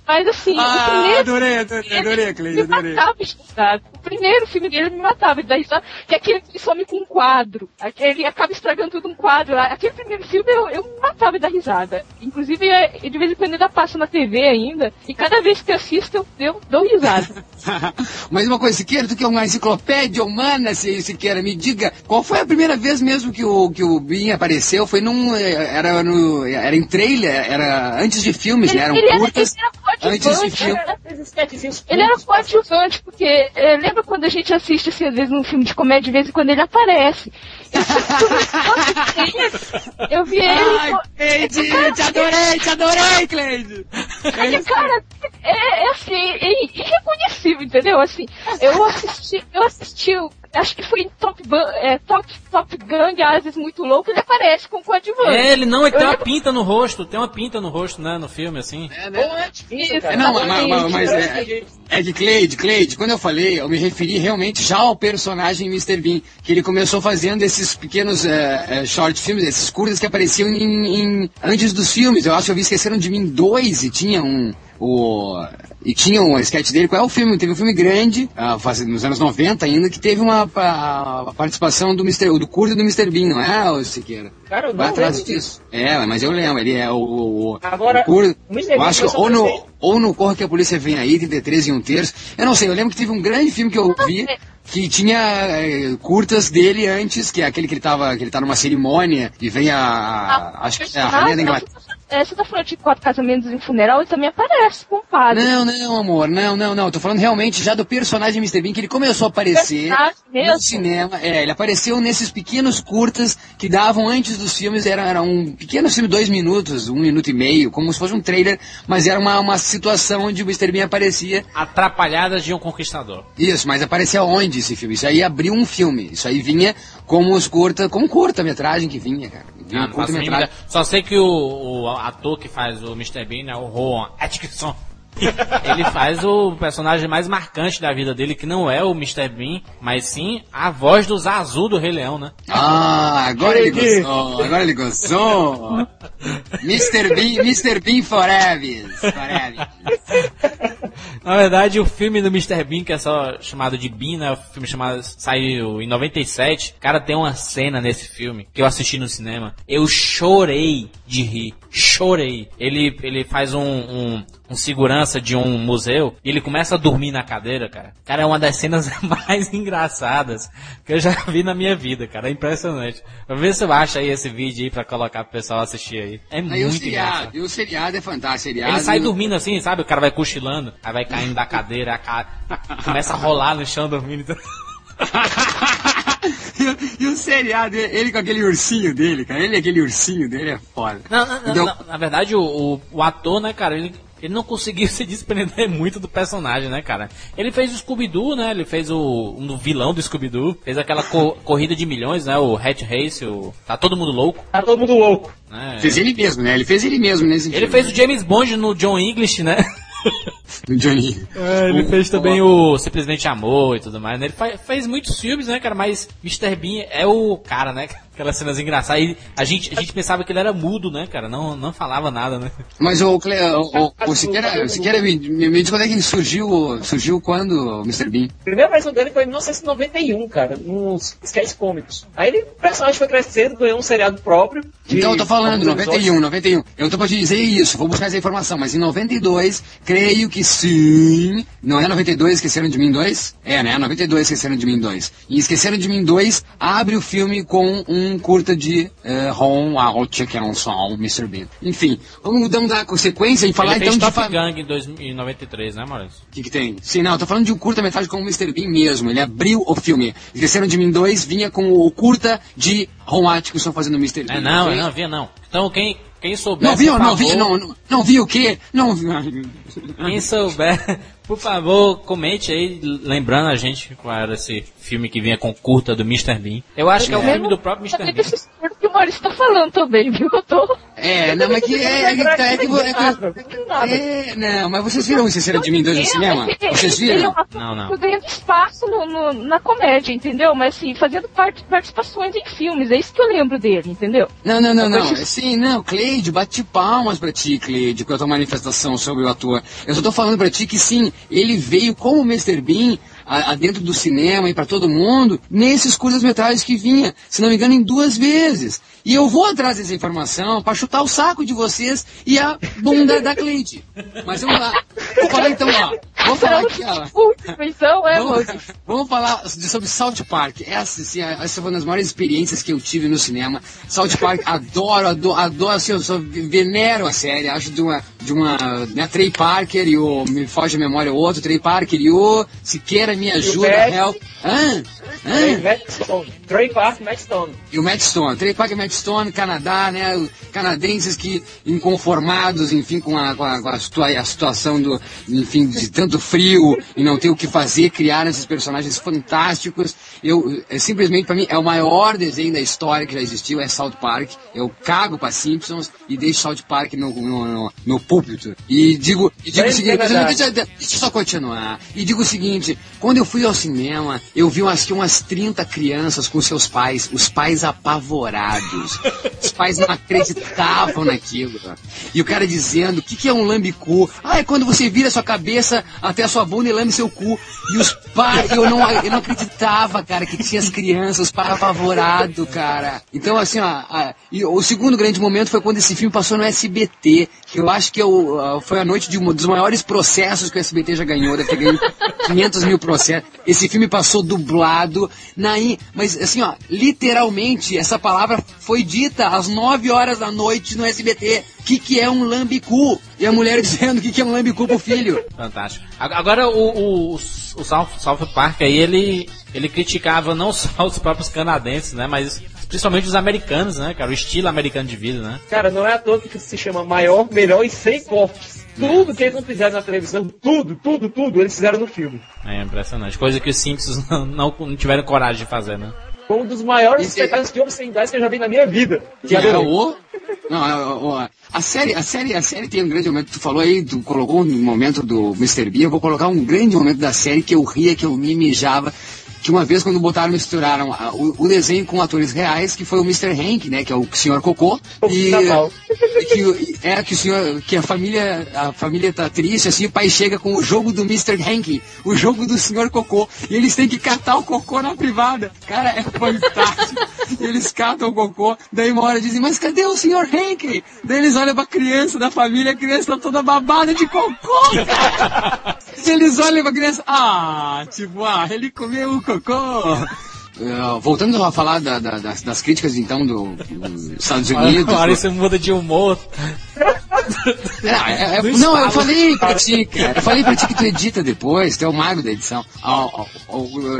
mas assim, o Ah, primeiro. adorei, adorei, adorei, Cleide, me adorei. matava. O primeiro filme dele me matava de dar risada, que é aquele que some com um quadro. Ele acaba estragando tudo um quadro. Aquele primeiro aquele filme eu, eu matava da risada. Inclusive, é, de vez em quando ainda passa na TV ainda, e cada vez que assisto eu, dou risada. <laughs> Mas uma coisa, Siqueira, tu que é uma enciclopédia humana, se- Siqueira, me diga, qual foi a primeira vez mesmo que o, que o Bin apareceu? Foi num. eh, Era no. Era em trailer, era antes de filmes, né? Eram ele, era, curtas. ele era antes de coadjuvante, filme. era- Esses sketchzinhos Ele era coadjuvante, porque é, lembra quando a gente assiste, assim, às vezes num filme de comédia, de vez em quando ele aparece. <laughs> Eu, vi ele. Ai, Cleide, te adorei, te adorei, Cleide! Aquele cara é, é assim, é irreconhecível, entendeu? Assim, eu assisti, eu assisti, o- acho que foi em Top, é, Top, Top Gun, Ases Muito Louco, ele aparece com coadjuvante. É, ele não, ele tem Eu uma lembro- pinta no rosto, tem uma pinta no rosto, né, no filme, assim. É, Pô, é difícil, cara. Não, mas, é, gente- é que Cleide, Cleide, quando eu falei, eu me referi realmente já ao personagem Mr. Bean, que ele começou fazendo esses pequenos eh, eh, short filmes, esses curtas que apareciam em, em- antes dos filmes. Eu acho que eu vi Esqueceram de Mim 2 e tinha um. O, e tinha um sketch dele. Qual é o filme? Teve um filme grande, ah, faz- nos anos 90 ainda, que teve uma pa- participação do, Mr., do curto do Mr. Bean, não é, ô Siqueira? Cara, eu não atrás disso. É, mas eu lembro, ele é o. o, o Agora, o o eu acho que ou a no, ou no Corre que a Polícia Vem Aí, 33 e um terço. Eu não sei, eu lembro que teve um grande filme que eu vi que tinha eh, curtas dele antes, que é aquele que ele tava, que ele tá numa cerimônia e vem a. a- acho que é a Rainha da Inglaterra. É, você tá falando de quatro casamentos em funeral, ele também aparece com o padre. Não, não, amor, não, não, não. Tô falando realmente já do personagem Mr. Bean, que ele começou a aparecer no cinema. É, ele apareceu nesses pequenos curtas que davam antes dos filmes, era, era um pequeno filme, dois minutos, um minuto e meio, como se fosse um trailer, mas era uma, uma situação onde o Mr. Bean aparecia. Atrapalhadas de um conquistador. Isso, mas aparecia onde esse filme? Isso aí abriu um filme. Isso aí vinha como os curta, como curta-metragem que vinha, cara. Ah, um não faço ideia. Só sei que o, o ator que faz o Mr. Bean é o Rowan Atkinson. <laughs> Ele faz o personagem mais marcante da vida dele, que não é o Mr. Bean, mas sim a voz do Zazu do Rei Leão, né? Ah, agora ele gostou, agora ele gostou. <laughs> Mr. Bean, Mr. Bean Forever. Forever. Na verdade, o filme do Mr. Bean, que é só chamado de Bean, né? O filme chamado, saiu em 97. Cara, tem uma cena nesse filme que eu assisti no cinema. Eu chorei de rir. Chorei. Ele, ele faz um, um, um segurança de um museu e ele começa a dormir na cadeira, cara. Cara, é uma das cenas <laughs> mais engraçadas que eu já vi na minha vida, cara. É impressionante. Ver se eu acho aí esse vídeo aí pra colocar pro pessoal assistir aí. É Aí o muito engraçado. e o seriado é fantástico. Seriado, Ele sai dormindo assim, sabe? O cara vai cochilando, aí vai caindo da cadeira, a cara <laughs> começa a rolar no chão dormindo. Então, <laughs> e, o- e o seriado, ele com aquele ursinho dele, cara. Ele aquele ursinho dele é foda. Não, não, não, Então- não, na verdade, o, o, o ator, né, cara, ele, ele não conseguiu <laughs> se desprender muito do personagem, né, cara? Ele fez o Scooby-Doo, né? Ele fez o um vilão do Scooby-Doo, fez aquela co- <laughs> corrida de milhões, né? O Hat Race, o Tá Todo Mundo Louco, Tá todo mundo louco. né? Fez ele mesmo, né? Ele fez ele mesmo nesse Ele filme. fez o James Bond no John English, né? Johnny. <laughs> É, ele fez também o Simplesmente Amor e tudo mais, né? Ele fa- fez muitos filmes, né, cara? Mas Mr. Bean é o cara, né? Aquelas cenas engraçadas. E a gente, a gente pensava que ele era mudo, né, cara? Não, não falava nada, né? Mas o, Cle, o, o, o Siqueira, o Siqueira me, me, me diz quando é que ele surgiu, surgiu quando, o Mr. Bean? A primeira aparição dele foi em 1991, cara, nos sketches cômicos. Aí ele, o personagem foi crescendo, ganhou um seriado próprio. Então eu tô falando, alguns episódios. 91, 91. Eu tô pra te dizer isso, vou buscar essa informação, mas em 92, creio que sim. Não é 92 Esqueceram de Mim 2? É, né? 92 Esqueceram de Mim 2. E Esqueceram de Mim 2 abre o filme com um curta de uh, Ron Out, que é um som, Mr. Bean. Enfim, vamos dar uma consequência e falar ele então fez de. Top Gang em 2093, né, Maurício? O que, que tem? Sim, não, eu tô falando de um curta-metragem com o Mr. Bean mesmo. Ele abriu o filme. Esqueceram de Mim 2 vinha com o curta de Ron Atkinson fazendo o Mr. Bean. É, não, ok? não, via não. Então quem, quem souber, Não viu, não favor, vi, não, não, não vi o quê? Não vi. Quem souber, por favor, comente aí, lembrando a gente qual era esse filme que vinha com curta do Mr. Bean. Eu acho que é o filme do próprio Mr. Bean. desse filme que o Maurício tá falando também, viu? Eu tô... É, não, mas que é, é, que tá- é, que é, é, não, mas vocês viram o Esqueceram de Mim 2 no cinema? Vocês viram? Não, não. ganhando espaço no- no- na comédia, entendeu? Mas assim, fazendo part- participações em filmes, é isso que eu lembro dele, entendeu? Não, não, não, não. Sim, não, Cleide, bate palmas pra ti, Cleide, com a tua manifestação sobre o ator. Eu só tô falando pra ti que sim, ele veio como Mr. Bean a, a dentro do cinema e para todo mundo nesses curtas-metragens que vinha, se não me engano, em duas vezes. E eu vou atrás dessa informação para chutar o saco de vocês e a bunda da Cleide. Mas vamos lá. Vou falar então, ó. Vou falar aqui, ó. Então, é, Vamos, <laughs> vamos falar sobre South Park. Essa, assim, essa foi uma das maiores experiências que eu tive no cinema. South Park, <laughs> adoro, adoro, adoro assim, eu sou, venero a série. Acho de uma, de uma, né, Trey Parker e o, me foge a memória, o outro, Trey Parker e o Siqueira me ajuda, help. Hã? Hã? Matt Stone. Trey Park Matt Stone. E o Matt Stone, Trey Parker e Matt Stone, Canadá, né? Canadenses que inconformados, enfim, com a, com a, com a, situa- a situação do, enfim, de tanto frio e não ter o que fazer, criaram esses personagens fantásticos. Eu, é, simplesmente, para mim, é o maior desenho da história que já existiu, é South Park. Eu cago pra Simpsons e deixo South Park no, no, no, no púlpito. E digo, e digo o seguinte, deixa, deixa eu só continuar. E digo o seguinte, quando eu fui ao cinema, eu vi umas, umas 30 crianças com seus pais, os pais apavorados. Os pais não acreditavam naquilo. E o cara dizendo, o que, que é um lambicu? Ah, é quando você vira sua cabeça até a sua bunda e lambe seu cu. E os pais, eu não, eu não acreditava, cara, que tinha as crianças, os pais apavorados, cara. Então, assim, ó, a- e o segundo grande momento foi quando esse filme passou no SBT, que eu acho que eu, ah, foi a noite de um dos maiores processos que o SBT já ganhou, deve ter ganho 500 mil processos. Esse filme passou dublado, na, mas assim, ó, literalmente, essa palavra foi dita às 9 horas da noite no SBT. O que, que é um lambicu? E a mulher <laughs> dizendo o que, que é um lambicu pro filho. Fantástico. Agora, o, o, o South, South Park aí, ele, ele criticava não <laughs> só os próprios canadenses, né? Mas principalmente os americanos, né, cara? O estilo americano de vida, né? Cara, não é à toa que se chama maior, melhor e sem cortes. Tudo que eles não fizeram na televisão, tudo, tudo, tudo, eles fizeram no filme. É impressionante. Coisa que os Simpsons não, <laughs> não, não tiveram coragem de fazer, né? Foi um dos maiores Esse- espetáculos de obscenidades que eu já vi na minha vida. Que é o. Não, é o- o- a série, a série, a série tem um grande momento. Tu falou aí, tu colocou um momento do Mr. B. Eu vou colocar um grande momento da série que eu ria, que eu me mijava. Que uma vez quando botaram, misturaram a- o, o desenho com atores reais, que foi o Mr. Hank, né? Que é o Sr. Cocô. E, Natal. e que, é que o senhor, que a família, a família tá triste, assim, o pai chega com o jogo do Mr. Hank, o jogo do Sr. Cocô, e eles têm que catar o cocô na privada. Cara, é fantástico. <laughs> eles catam o cocô, daí uma hora dizem, mas cadê o Sr. Hank? Daí eles olham pra criança da família, a criança tá toda babada de cocô, cara. <laughs> Eles olham pra criança, ah, tipo, ah, ele comeu o cocô. Eh, voltando a falar da- da- das, das críticas, então, do- dos Estados Unidos. Agora isso muda de humor. É, é, é, Não não, eu falei pra ti, cara. Eu falei pra ti que tu edita depois, tu é o mago da edição.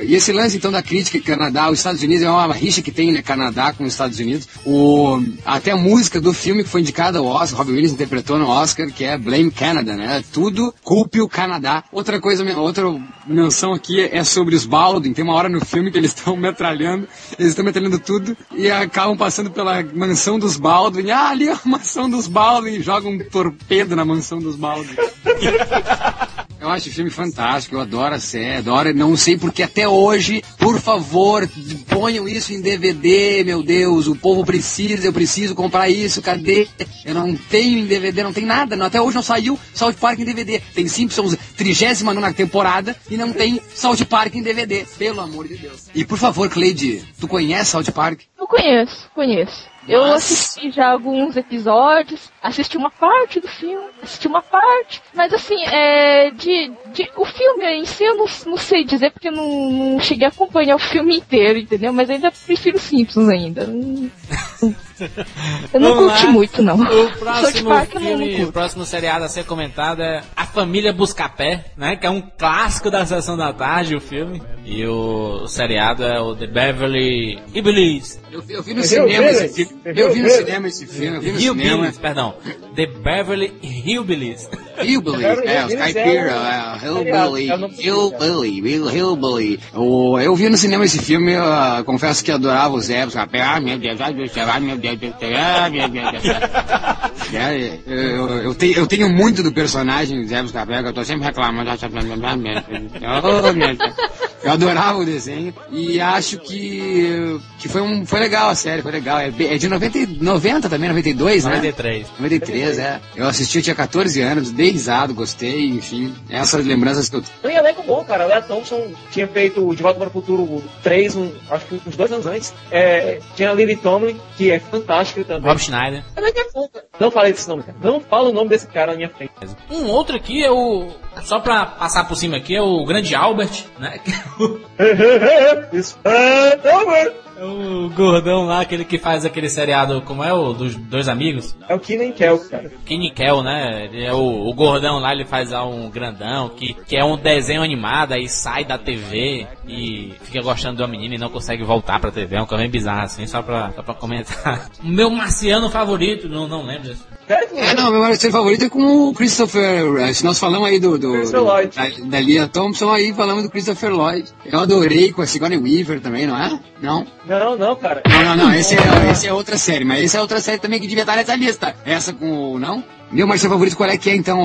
E esse lance, então, da crítica Canadá, os Estados Unidos é uma rixa que tem, né, Canadá com os Estados Unidos. O, até a música do filme que foi indicada ao Oscar, Robin Williams interpretou no Oscar, que é Blame Canada, né? Tudo culpe o Canadá. Outra coisa, outra menção aqui é sobre os Baldwin. Tem uma hora no filme que eles estão metralhando, eles estão metralhando tudo e acabam passando pela mansão dos Baldwin. Ah, ali é a mansão dos Baldwin jogam um torpedo na mansão dos Baldwin. <laughs> Eu acho o filme fantástico, eu adoro a série, adoro, não sei porque até hoje, por favor, ponham isso em DVD, meu Deus, o povo precisa, eu preciso comprar isso, cadê? Eu não tenho em DVD, não tem nada, não, até hoje não saiu South Park em DVD. Tem Simpsons 39 temporada e não tem South Park em DVD, pelo amor de Deus. E por favor, Cleide, tu conhece South Park? Eu conheço, conheço. Eu assisti já alguns episódios, assisti uma parte do filme, assisti uma parte, mas assim, é, de, de- o filme em si eu não, não sei dizer porque eu não, não cheguei a acompanhar o filme inteiro, entendeu? Mas ainda prefiro Simpsons ainda. <laughs> Eu não Vamos curti lá. muito, não. O <laughs> próximo Park filme, o próximo seriado a ser comentado é A Família Buscapé, né? Que é um clássico da sessão da tarde, o filme. E o, o seriado é o The Beverly Hillbillies. Eu, eu vi no cinema esse filme, eu vi no cinema esse filme, eu vi no cinema. Perdão. The Beverly Hillbillies. Hillbilly, é, os caipira, é é, um- Hillbilly, é Hillbilly, Hillbilly. Eu vi no cinema esse filme, eu ah, confesso que adorava o Zé, os caipira, ah, meu Deus, ah, meu Deus, ah, meu Deus, ah, meu Deus. É, eu, eu, tenho, eu tenho muito do personagem Zé dos Capé, que eu tô sempre reclamando. ah, oh. Eu adorava o desenho e acho que, que foi, um, foi legal a série, foi legal. É, é de 90, e- 90 também, 92, né? 93. 93, é. Eu assisti, eu tinha 14 anos, dei risado, gostei, enfim. Essas lembranças que eu Tem elenco bom, cara. A Lea Thompson tinha feito De Volta para o Futuro 3, um, acho que uns dois anos antes. É, tinha a Lily Tomlin, que é fantástica também. Rob Schneider. Não falei desse nome, cara. Não fala o nome desse cara na minha frente. Um outro aqui é o. Só pra passar por cima aqui, é o grande Albert, né? <laughs> Isso. É, não, mano. É o gordão lá, aquele que faz aquele seriado, como é o dos dois amigos? É o Keenan Kel, cara. Kenny Kel, né? Ele é o, o gordão lá, ele faz lá um grandão, que, que é um desenho animado, aí sai da TV e fica gostando de uma menina e não consegue voltar pra TV. É uma coisa bem bizarra, assim, só pra, só pra comentar. O <laughs> meu marciano favorito, não, não lembro disso. É, não, meu marciano favorito é com o Christopher. Se nós falamos aí do. do, Christopher do Lloyd. da, da Lia Thompson, aí falamos do Christopher Lloyd. Eu adorei com a Sigourney Weaver também, não é? Não? Não, não, cara. Não, não, não. Esse é, esse é outra série, mas essa é outra série também que devia estar nessa lista. Essa com o. Não? Meu marciano favorito, qual é que é então,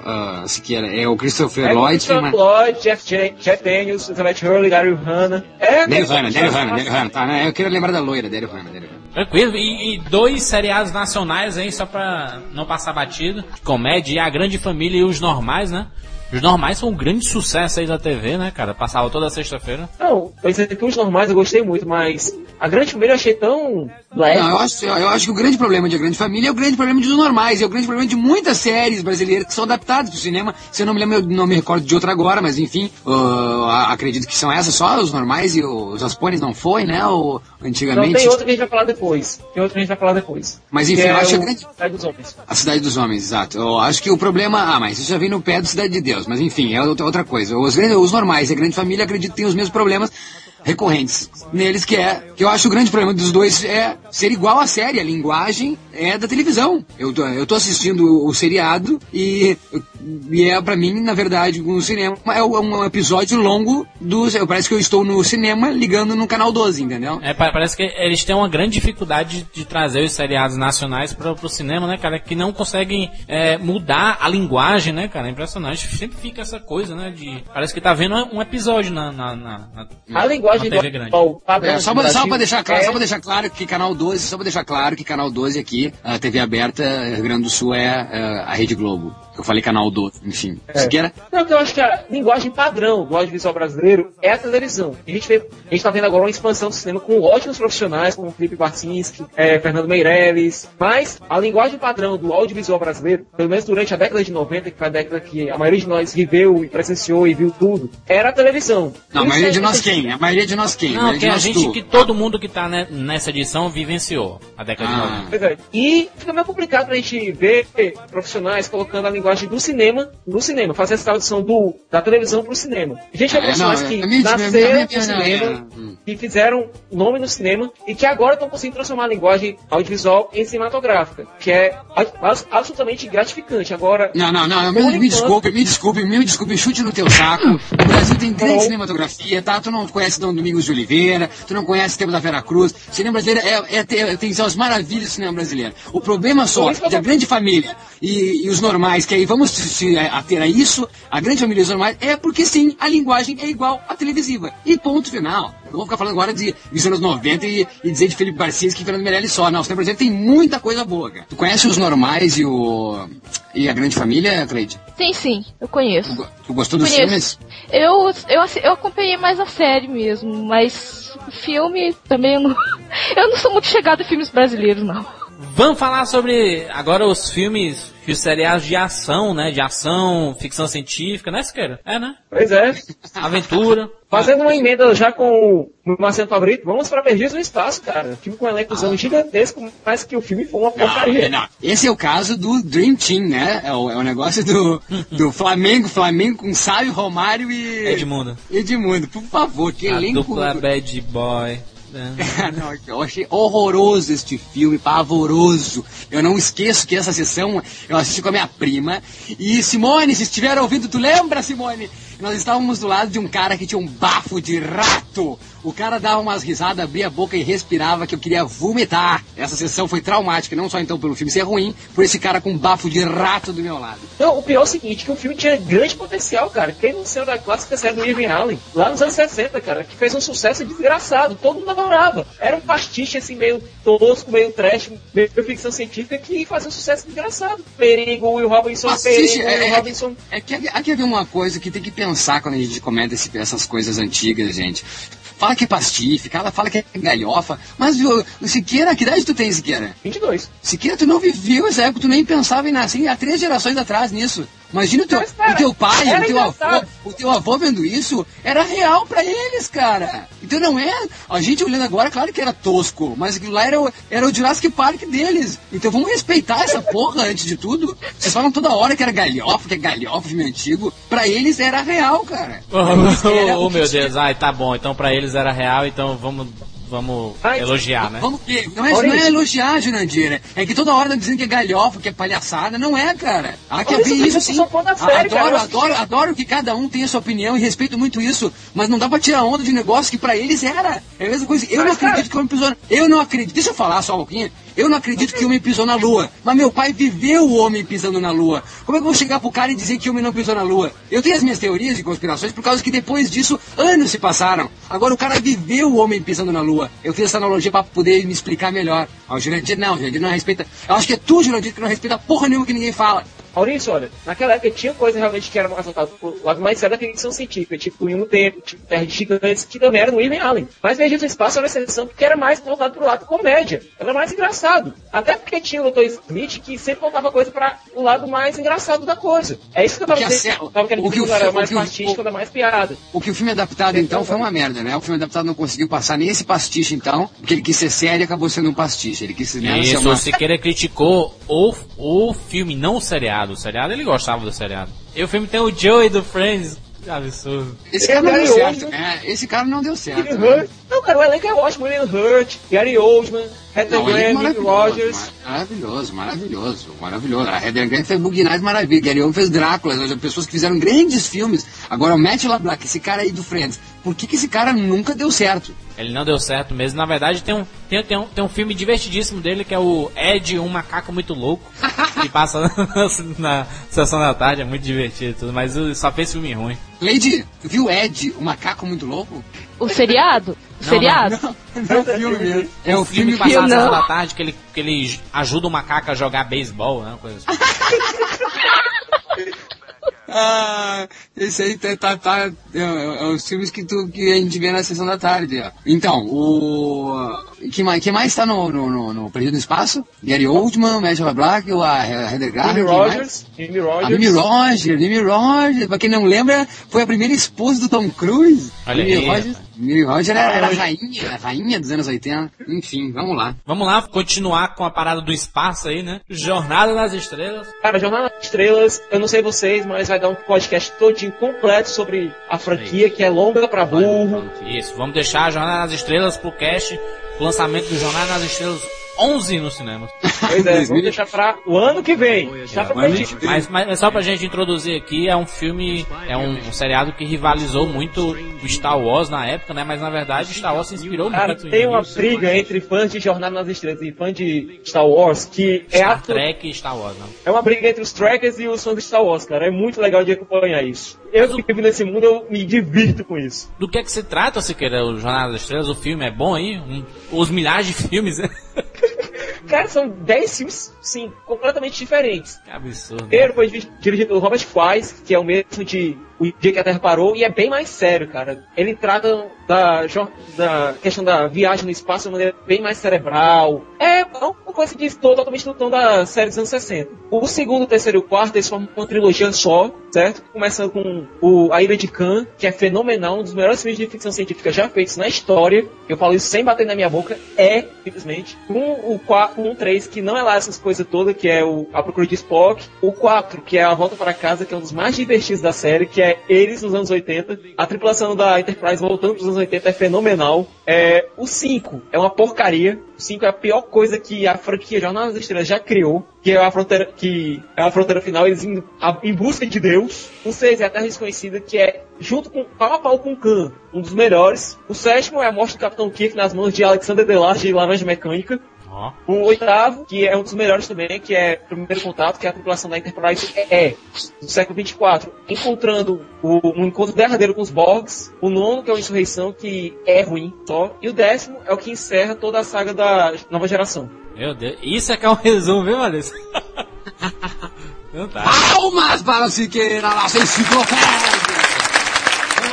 uh, Siqueira? É o Christopher É Lloyd. Christopher mas- Lloyd, Jeff, Jan- Jeff Daniels, Elizabeth Hurley, Gary Hanna. É, Daryl cara, Hannah, Daryl Hannah, Daryl Hannah. Tá, né? Eu queria lembrar da loira, Daryl Hannah, Daryl. Tranquilo, e, e dois seriados nacionais aí, só pra não passar batido. Comédia e A Grande Família e Os Normais, né? Os Normais são um grande sucesso aí da TV, né, cara? Passava toda sexta-feira. Não, é que os normais eu gostei muito, mas a grande família eu achei tão leve. Não, eu acho, eu acho que o grande problema de A Grande Família é o grande problema dos normais, é o grande problema de muitas séries brasileiras que são adaptadas para o cinema. Se eu não me lembro, eu não me recordo de outra agora, mas enfim, uh, acredito que são essas só, os normais e os Aspones não foi, né? O, Não, antigamente. tem outra que a gente vai falar depois. Tem outra que a gente vai falar depois. Mas, enfim, Que eu é acho que a o grande- Cidade dos Homens. A Cidade dos Homens, exato. Eu acho que o problema. Ah, mas isso já vem no pé da Cidade de Deus. Mas enfim, é outra coisa. Os, os normais e a grande família acredito que têm os mesmos problemas recorrentes neles, que é. Que eu acho o grande problema dos dois é ser igual à série. A linguagem é da televisão. Eu tô, eu tô assistindo o seriado e, e é, pra mim, na verdade, um cinema. É um episódio longo do. Parece que eu estou no cinema ligando no canal 12, entendeu? É, pa- parece que eles têm uma grande dificuldade de trazer os seriados nacionais para o cinema, né, cara? Que não conseguem é, mudar a linguagem, né, cara? É impressionante. Sempre fica essa coisa, né? De. Parece que tá vendo um episódio na, na, na, na- A linguagem na TV do grande. padrão É, só, pra, só pra deixar claro, é- só pra deixar claro que canal 12, só pra deixar claro que canal 12 aqui, a TV aberta, Rio Grande do Sul é, é, a Rede Globo. Eu falei canal 12, enfim. É. Siqueira? Não, porque eu acho que a linguagem padrão do audiovisual brasileiro é a televisão. A gente, vê, a gente tá vendo agora uma expansão do cinema com ótimos profissionais, como Felipe Barcinski, é, Fernando Meirelles, mas a linguagem padrão do audiovisual brasileiro, pelo menos durante a década de 90, que foi a década que a maioria de nós viveu e presenciou e viu tudo, era a televisão. Não, a maioria isso de é- nós quem? A maioria de nós quem? Não, que de a gente, tu. que todo mundo que tá né, nessa edição vivenciou a década de Ah. 90. Pois é. E fica meio complicado pra gente ver profissionais colocando a linguagem do cinema no cinema, fazer essa tradução do, da televisão pro cinema. A gente É, não, que é, é nasceram é, no cinema, que fizeram nome no cinema e que agora estão conseguindo transformar a linguagem audiovisual em cinematográfica, que é abs- absolutamente gratificante. Agora, Não, não, não, me, me desculpe, me desculpe, me desculpe, chute no teu saco. O Brasil tem grande cinematografia, tá? Tu não conhece Dom Domingos de Oliveira, tu não conhece o tempo da Vera Cruz. O cinema brasileiro é, tem- tem as maravilhas do cinema brasileiro. O problema só da grande família e, e os normais, que aí vamos se, se ater a isso, a grande família normais, é porque sim, a linguagem é igual à televisiva. E ponto final. Eu vou ficar falando agora de, dos anos 90 e, e dizer de Felipe Barcinski e Fernando Meirelles só. Não, o cinema brasileiro tem muita coisa boa, cara. Tu conhece os normais e o. e a grande família, Cleide? Sim, sim, eu conheço. Tu, tu gostou dos Conheço. filmes? Eu, eu, eu acompanhei mais a série mesmo, mas filme também eu não, <laughs> eu não sou muito chegada em filmes brasileiros, não. Vamos falar sobre agora os filmes, os seriados de ação, né? De ação, ficção científica, né, Siqueira? É, né? pois é. Aventura. Fazendo uma emenda já com o Marcelo Favorito, vamos para Perdidos no Espaço, cara. Filme com um elencozão gigantesco, mas que o filme foi uma Não, porcaria. não. Esse é o caso do Dream Team, né? É o, é o negócio do, do Flamengo, Flamengo com Sábio, Romário e. Edmundo. Edmundo, por favor, que A elenco. dupla Bad Boy. Né? Não, eu achei horroroso este filme, pavoroso. Eu não esqueço que essa sessão eu assisti com a minha prima. E Simone, se estiver ouvindo, tu lembra, Simone? Nós estávamos do lado de um cara que tinha um bafo de rato. O cara dava umas risadas, abria a boca e respirava que eu queria vomitar. Essa sessão foi traumática, não só então pelo filme ser ruim, por esse cara com um bafo de rato do meu lado. Não, o pior é o seguinte, que o filme tinha grande potencial, cara. Quem não saiu da clássica série do Irving Allen, lá nos anos 60, cara, que fez um sucesso desgraçado, todo mundo adorava. Era um pastiche assim, meio tosco, meio trash, meio ficção científica, que fazia um sucesso desgraçado. Perigo, Will Robinson, Pastiche, Perigo, é, Will é, Robinson. é que aqui havia uma coisa que tem que pensar quando a gente comenta esse- essas coisas antigas, gente. Fala que é pastife, fala que é galhofa, mas o, o Siqueira, que idade tu tem, Siqueira? 22. Siqueira, tu não viveu essa época, tu nem pensava em nascer há três gerações atrás nisso. Imagina o teu, cara, o teu pai, o teu avô, o teu avô vendo isso, era real pra eles, cara. Então não é. A gente olhando agora, claro que era tosco, mas aquilo lá era, o- era o Jurassic Park deles. Então vamos respeitar essa porra antes de tudo. Vocês falam toda hora que era galhofa, que é galhofa, filme antigo. Pra eles era real, cara. Oh, o que meu tinha. Deus, ai, tá bom. Então pra eles era real, então vamos, vamos Ai, elogiar, né? Vamos ver. Não é, não é elogiar, Jurandir. É que toda hora tá dizendo que é galhofa, que é palhaçada. Não é, cara. Há que Olha haver isso, sim. série, adoro, cara, adoro, adoro que cada um tenha sua opinião e respeito muito isso. Mas não dá pra tirar onda de negócio que pra eles era. É a mesma coisa. Eu Mas, não acredito cara- que o homem pisou. Eu não acredito. Deixa eu falar só um pouquinho. Eu não acredito que o homem pisou na lua. Mas meu pai viveu o homem pisando na lua. Como é que eu vou chegar pro cara e dizer que o homem não pisou na lua? Eu tenho as minhas teorias de conspirações por causa que depois disso anos se passaram. Agora o cara viveu o homem pisando na lua. Eu fiz essa analogia pra poder me explicar melhor. Ó, o Jurandir não, o Jurandir não respeita. Eu acho que é tu, Jurandir, que não respeita porra nenhuma que ninguém fala. Maurício, olha, naquela época tinha coisa realmente que era mais voltada pro lado mais sério da ficção científica, tipo Em um Tempo, tipo Terra de Gigantes, que também era no Irving Allen. Mas Viagem do Espaço era uma exceção porque era mais voltado pro lado comédia. Era mais engraçado. Até porque tinha o Dr. Smith que sempre voltava coisa para o lado mais engraçado da coisa. É isso que eu tava O que dizendo. tava querendo o que dizer o que era o mais que o- pastiche, o- mais piada. O que o filme adaptado então foi uma merda, né? O filme adaptado não conseguiu passar nem esse pastiche então, porque ele quis ser sério e acabou sendo um pastiche. Ele quis ser né, ser Isso, uma- o Siqueira criticou o, o filme, não o seriado. O seriado ele gostava do seriado. E o filme tem o Joey do Friends. Que absurdo. Esse cara não deu certo, né? Esse cara não deu certo. Né? Hurt. Não, cara, o elenco é ótimo. William Hurt, Gary Oldman, Heather é Graham, Nick Rogers. mar- maravilhoso, maravilhoso, maravilhoso. A Heather Graham fez Bug Nights maravilha, Gary Oldman fez Drácula, as pessoas que fizeram grandes filmes. Agora o Matt LeBlanc, esse cara aí do Friends, por que, que esse cara nunca deu certo? Ele não deu certo mesmo. Na verdade, tem um, tem, tem um, tem um filme divertidíssimo dele que é o Ed, um macaco muito louco. <laughs> que passa na, <laughs> na sessão da tarde, é muito divertido e tudo, mas só fez filme ruim. Lady, tu viu Ed, o macaco muito louco? O seriado? O Não, seriado? Não é o filme mesmo. É o filme que passa na Não. sessão da tarde que ele, que ele ajuda o macaco a jogar beisebol, né? Coisa assim. <laughs> Ah, esse aí tá, tá, tá é, é os filmes que, tu, que a gente vê na sessão da tarde. Ó. Então, o. Que mais, que mais tá no, no, no, no Perdido no Espaço? Gary Oldman, LeBlanc, o a Heather quem mais? Rogers. Jimmy Rogers. Mimi Rogers, Mimi Rogers, pra quem não lembra, foi a primeira esposa do Tom Cruise. Olha Mimi aí, Rogers, Mimi Rogers era, era a rainha, a rainha dos anos 80. Enfim, vamos lá. Vamos lá, continuar com a parada do espaço aí, né? Jornada nas Estrelas. Cara, Jornada nas Estrelas, eu não sei vocês, mas vai dar um podcast todinho completo sobre a franquia, que é longa pra burro. Isso, vamos deixar a Jornada nas Estrelas pro cast, o lançamento do Jornada nas Estrelas 11 no cinema. Pois é, vamos deixar pra o ano que vem. Que- Mas, mas só pra gente introduzir aqui, é um filme, é um, um seriado que rivalizou muito o Star Wars na época, né? Mas na verdade Star Wars se inspirou Cara, muito tem uma em briga entre fãs de Jornada nas Estrelas e fãs de Star Wars que é, Star atu- Trek e Star Wars, né? é uma briga entre os trackers e os fãs de Star Wars, cara. É muito legal de acompanhar isso. Eu que vivo nesse mundo, eu me divirto com isso. Do que é que se trata, Siqueira, o Jornada das Estrelas? O filme é bom aí? Um- os milhares de filmes, né? <laughs> Cara, são 10 filmes, sim, completamente diferentes. Que absurdo. Primeiro foi di- dirigido pelo Robert Wise, que é o mesmo de O Dia que a Terra Parou, e é bem mais sério, cara. Ele trata da, da questão da viagem no espaço de uma maneira bem mais cerebral. É uma coisa que estou totalmente no tom da série dos anos 60. O segundo, terceiro e quarto, eles formam uma trilogia só, certo? Começando com o A Ilha de Khan, que é fenomenal, um dos melhores filmes de ficção científica já feitos na história. Eu falo isso sem bater na minha boca, é, simplesmente. Com o 4, com o 3, que não é lá essas coisas todas, que é o A Procura de Spock. O 4, que é A Volta para Casa, que é um dos mais divertidos da série, que é é eles nos anos 80. A tripulação da Enterprise voltando pros anos 80 é fenomenal. É, o 5 é uma porcaria. O 5 é a pior coisa que a franquia Jornada das Estrelas já criou. Que é a fronteira, que é a fronteira final, eles indo a- em busca de Deus. O 6 é a Terra Desconhecida, que é junto com pau a pau com Khan, um dos melhores. O sétimo é a morte do Capitão Kirk nas mãos de Alexander Delarge de Laranja Mecânica. Ó. O oitavo, que é um dos melhores também, que é o primeiro contato, que é a tripulação da Enterprise é do século 24, encontrando o, um encontro derradeiro com os Borgs. O nono, que é uma insurreição, que é ruim só. E o décimo é o que encerra toda a saga da nova geração. Meu Deus. Isso é que é um resumo, viu, Maurício? <laughs> Então tá. Palmas para o Siqueira, nossa enciclopédia!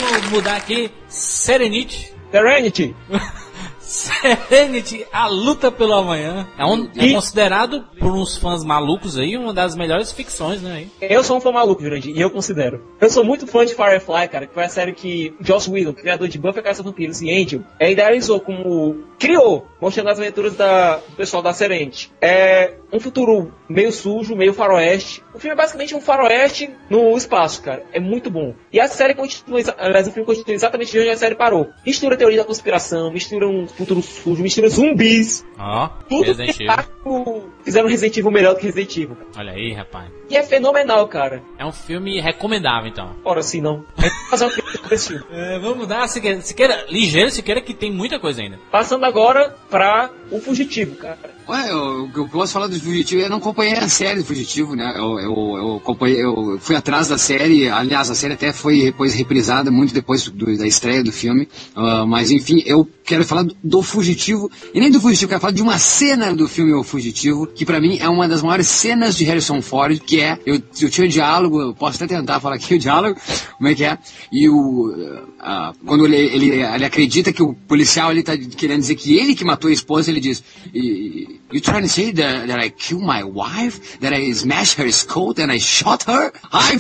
Vamos mudar aqui. Serenity. Serenity! <laughs> Serenity, a luta pelo amanhã. É, um, é considerado por uns fãs malucos aí uma das melhores ficções, né? Eu sou um fã maluco, Jurandir, e eu considero. Eu sou muito fã de Firefly, cara, que foi a série que Joss Whedon, criador de Buffy Caça Vampiros e Angel, é, idealizou como... criou, mostrando as aventuras da, do pessoal da Serenity. É um futuro meio sujo, meio faroeste. O filme é basicamente um faroeste no espaço, cara. É muito bom. E a série continua, aliás, o filme continua exatamente de onde a série parou. Mistura teoria da conspiração, mistura um futuro sujo, mistura zumbis. Ó, Tudo que tá fizeram Resident Evil melhor do que Resident Evil. Olha aí, rapaz. E é fenomenal, cara. É um filme recomendável, então. Ora, assim não. Fazer desse filme. <laughs> É, vamos mudar, Siqueira, Siqueira, ligeiro, Siqueira, que tem muita coisa ainda. Passando agora pra O Fugitivo, cara. Ué, eu- o que eu posso falar do Fugitivo, eu não acompanhei a série do Fugitivo, né? Eu, eu, eu, acompanhei, eu fui atrás da série, aliás, a série até foi depois reprisada muito depois do- da estreia do filme. Ah, mas enfim, eu quero falar do, do Fugitivo, e nem do Fugitivo, eu quero falar de uma cena do filme O Fugitivo, que pra mim é uma das maiores cenas de Harrison Ford, que é, eu, eu tinha o diálogo, eu posso até tentar falar aqui <laughs> o diálogo, como é que é, e o, quando ele, ele, ele acredita que o policial ele tá querendo dizer que ele que matou a esposa, ele diz, "E- You trying to say that, that I killed my wife? That I smashed her coat and I shot her? I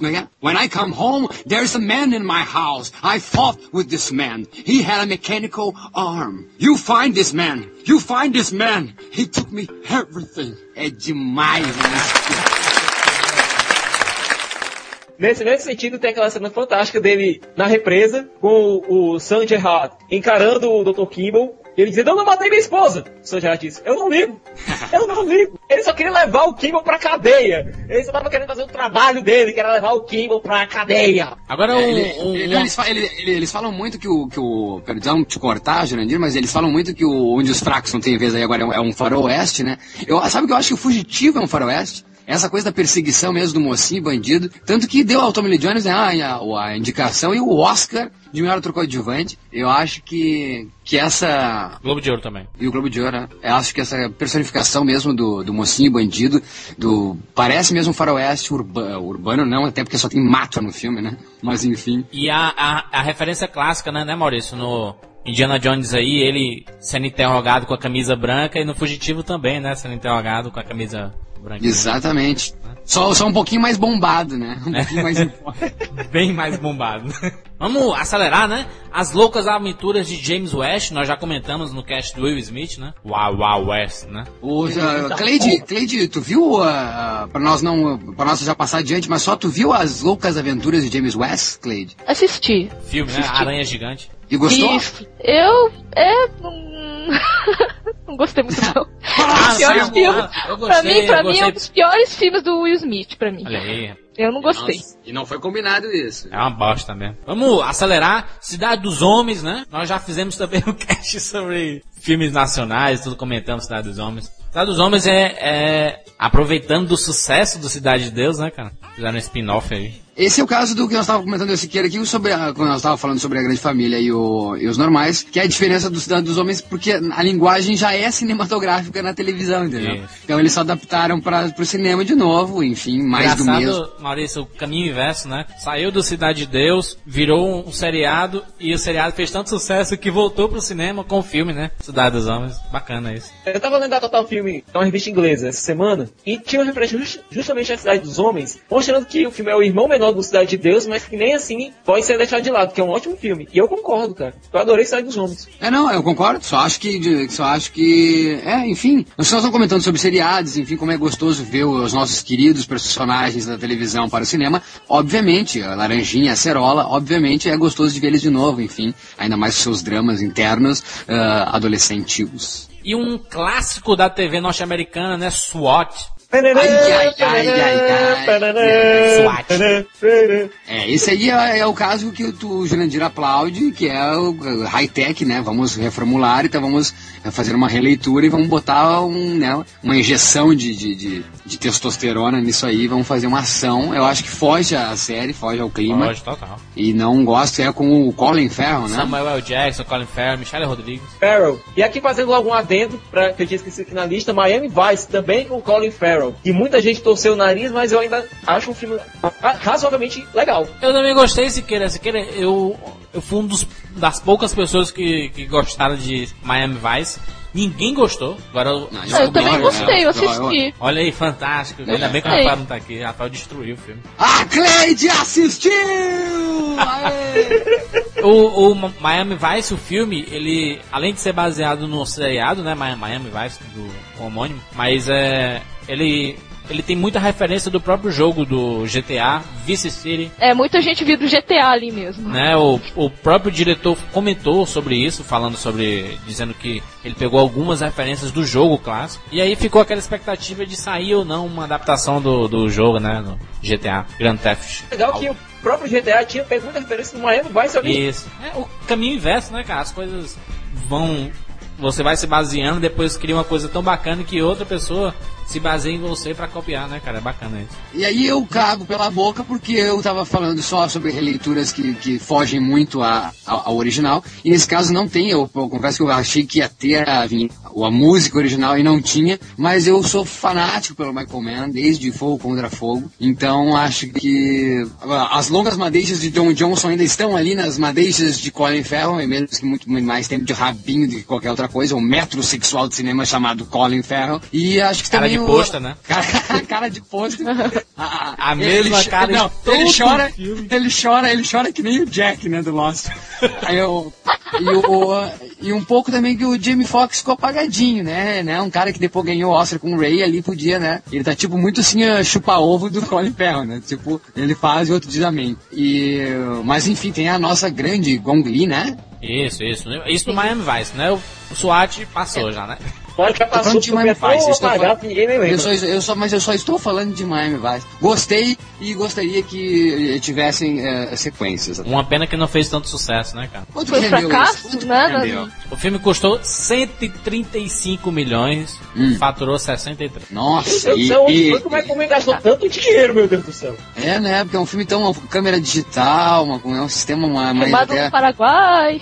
when I come home, there's a man in my house. I fought with this man. He had a mechanical arm. You find this man. You find this man. He took me everything. É demais, né? Nesse mesmo sentido, tem aquela cena fantástica dele na represa, com o, o Sanjay Hart encarando o Dr. Kimball. Ele dizendo, eu não matei minha esposa. O Sanjay Hart disse, eu não ligo. <laughs> Eu não ligo. Ele só queria levar o Kimball pra cadeia. Ele só tava querendo fazer o trabalho dele, que era levar o Kimball pra cadeia. Agora, um, É, ele- um- ele- um- eles, fa- ele- ele- eles falam muito que o, que o. Perdão te cortar, Jurandir, mas eles falam muito que o Onde os Fracos não tem vez aí agora é um, é um faroeste, né? Eu, sabe que eu acho que o Fugitivo é um faroeste? Essa coisa da perseguição mesmo do mocinho, bandido. Tanto que deu ao Tommy Lee Jones né, a, a, indicação e o Oscar de melhor ator coadjuvante. Eu acho que, que essa Globo de Ouro também. e o Globo de Ouro, né? Eu acho que essa personificação mesmo do, do mocinho bandido, do parece mesmo um faroeste urba, urbano, não, até porque só tem mato no filme, né? Mas enfim. E a, a, a referência clássica, né, né, Maurício? No Indiana Jones aí, ele sendo interrogado com a camisa branca e no Fugitivo também, né? Sendo interrogado com a camisa Exatamente. Só, só um pouquinho mais bombado, né? Um pouquinho mais. <laughs> Bem mais bombado. <laughs> Vamos acelerar, né? As loucas aventuras de James West, nós já comentamos no cast do Will Smith, né? Wow, wow, West, né? Ô, já- Cleide, Cleide, tu viu, uh, pra nós não, pra nós já passar adiante, mas só tu viu as loucas aventuras de James West, Cleide? Assisti. Filme, né? Aranha Gigante. E gostou? Isso. Eu. É. Não, <laughs> não gostei muito, não. Ah, Os piores filmes. eu pra gostei, mim, pra eu mim, é um dos piores filmes do Will Smith, pra mim. Olha aí, Eu não gostei. Nossa, e não foi combinado isso. É uma bosta mesmo. Vamos acelerar. Cidade dos Homens, né? Nós já fizemos também <laughs> um cast sobre filmes nacionais, tudo comentamos Cidade dos Homens. Cidade dos Homens é, é aproveitando do sucesso do Cidade de Deus, né, cara? Fizeram um spin-off aí. Esse é o caso do que nós estávamos comentando esse Siqueira aqui, sobre a, quando nós estávamos falando sobre a grande família e, o- e os normais, que é a diferença do Cidade dos Homens, porque a linguagem já é cinematográfica na televisão, entendeu? Isso. Então eles só adaptaram para o cinema de novo, enfim, mais do mesmo. Engraçado, Maurício, o caminho inverso, né? Saiu do Cidade de Deus, virou um seriado, e o seriado fez tanto sucesso que voltou pro cinema com o filme, né? Cidade dos Homens. Bacana isso. Eu tava lendo a Total Filme, é uma revista inglesa, essa semana, e tinha uma referência just- justamente à Cidade dos Homens, mostrando que o filme é o irmão menor do Cidade de Deus, mas que nem assim pode ser deixado de lado, que é um ótimo filme. E eu concordo, cara. Eu adorei Cidade dos Homens. É, não, eu concordo, só acho que, só acho que, é, enfim, nós estamos comentando sobre seriados, enfim, como é gostoso ver os nossos queridos personagens da televisão para o cinema, obviamente, a Laranjinha, a Cerola, obviamente é gostoso de ver eles de novo, enfim, ainda mais os seus dramas internos, adolescentílicos. E um clássico da TV norte-americana, né? SWAT. Ai, ai, ai. SWAT. É, esse aí é, é o caso que o tu, Jurandir aplaude, que é o high-tech, né? Vamos reformular, então vamos eh, fazer uma releitura e vamos botar um, né, uma injeção de, de, de, de testosterona nisso aí, vamos fazer uma ação. Eu acho que foge à série, foge ao clima. Pode, total. E não gosto, é com o Colin Farrell, né? Samuel L. Jackson, Colin Farrell, Michelle Rodrigues. Farrell. E aqui fazendo logo um adendo, pra, que eu tinha esquecido aqui na lista, Miami Vice, também com Colin Farrell. E muita gente torceu o nariz, mas eu ainda acho um filme razoavelmente legal. Eu também gostei, Siqueira. Siqueira, eu, eu fui um dos, das poucas pessoas que, que gostaram de Miami Vice. Ninguém gostou. Agora, eu- Não, Ah, eu também gostei, eu assisti. olha aí, fantástico. Ainda bem que o. Rafael não tá aqui. Rafael destruiu o filme. A Cleide assistiu! O, o Miami Vice, o filme, ele, além de ser baseado no seriado, né, Mi- Miami Vice, do homônimo, mas é, ele, ele tem muita referência do próprio jogo do GTA, Vice City, É, muita gente viu do GTA ali mesmo. né, o, o próprio diretor comentou sobre isso, falando sobre, dizendo que ele pegou algumas referências do jogo clássico, e aí ficou aquela expectativa de sair ou não uma adaptação do, do jogo, né, no GTA, Grand Theft. Legal que o próprio GTA tinha pego muita referência no Miami Vice ali. Isso. É o caminho inverso, né, cara? As coisas vão. Você vai se baseando, depois cria uma coisa tão bacana que outra pessoa se baseia em você pra copiar, né, cara? É bacana isso. E aí eu cago pela boca porque eu tava falando só sobre releituras que, que fogem muito a- ao, ao original. E nesse caso não tem, eu, eu confesso que eu achei que ia ter a, a música original e não tinha. Mas eu sou fanático pelo Michael Mann, desde Fogo contra Fogo. Então acho que as longas madeixas de John Johnson ainda estão ali nas madeixas de Colin Farrell, e mesmo que muito mais tempo de rabinho do que qualquer outra coisa, um metrosexual de cinema chamado Colin Farrell. E acho que também de posta, né? <laughs> Cara, cara de pôster. <laughs> A mesma cho- cara de não, ele chora, filme. ele chora, ele chora que nem o Jack, né, do Lost. Aí eu, e, o, e um pouco também que o Jamie Foxx ficou apagadinho, né, né, um cara que depois ganhou o Oscar com o Ray ali podia, né, ele tá tipo muito assim, a chupa-ovo do <laughs> Colin Farrell, né, tipo, ele faz e outro diz amém. E, mas enfim, tem a nossa grande Gong Li, né, Isso, isso. Isso no Miami Vice, né? O, o SWAT passou já, né? Pode já falando de Miami Vice, eu estou falando- ninguém nem Eu lembra. só, eu só, mas eu só estou falando de Miami Vice. Gostei e gostaria que eh, tivessem eh, sequências. Uma pena que não fez tanto sucesso, né, cara? Quanto Foi fracasso, isso? Quanto que né? O filme custou 135 milhões, Hum. faturou 63. Nossa, Meu e, Deus do céu, e- como é que o homem gastou tanto dinheiro, meu Deus do céu? é, né? Porque é um filme tão uma câmera digital, uma, é um sistema uma, mais Filmado até- no Paraguai.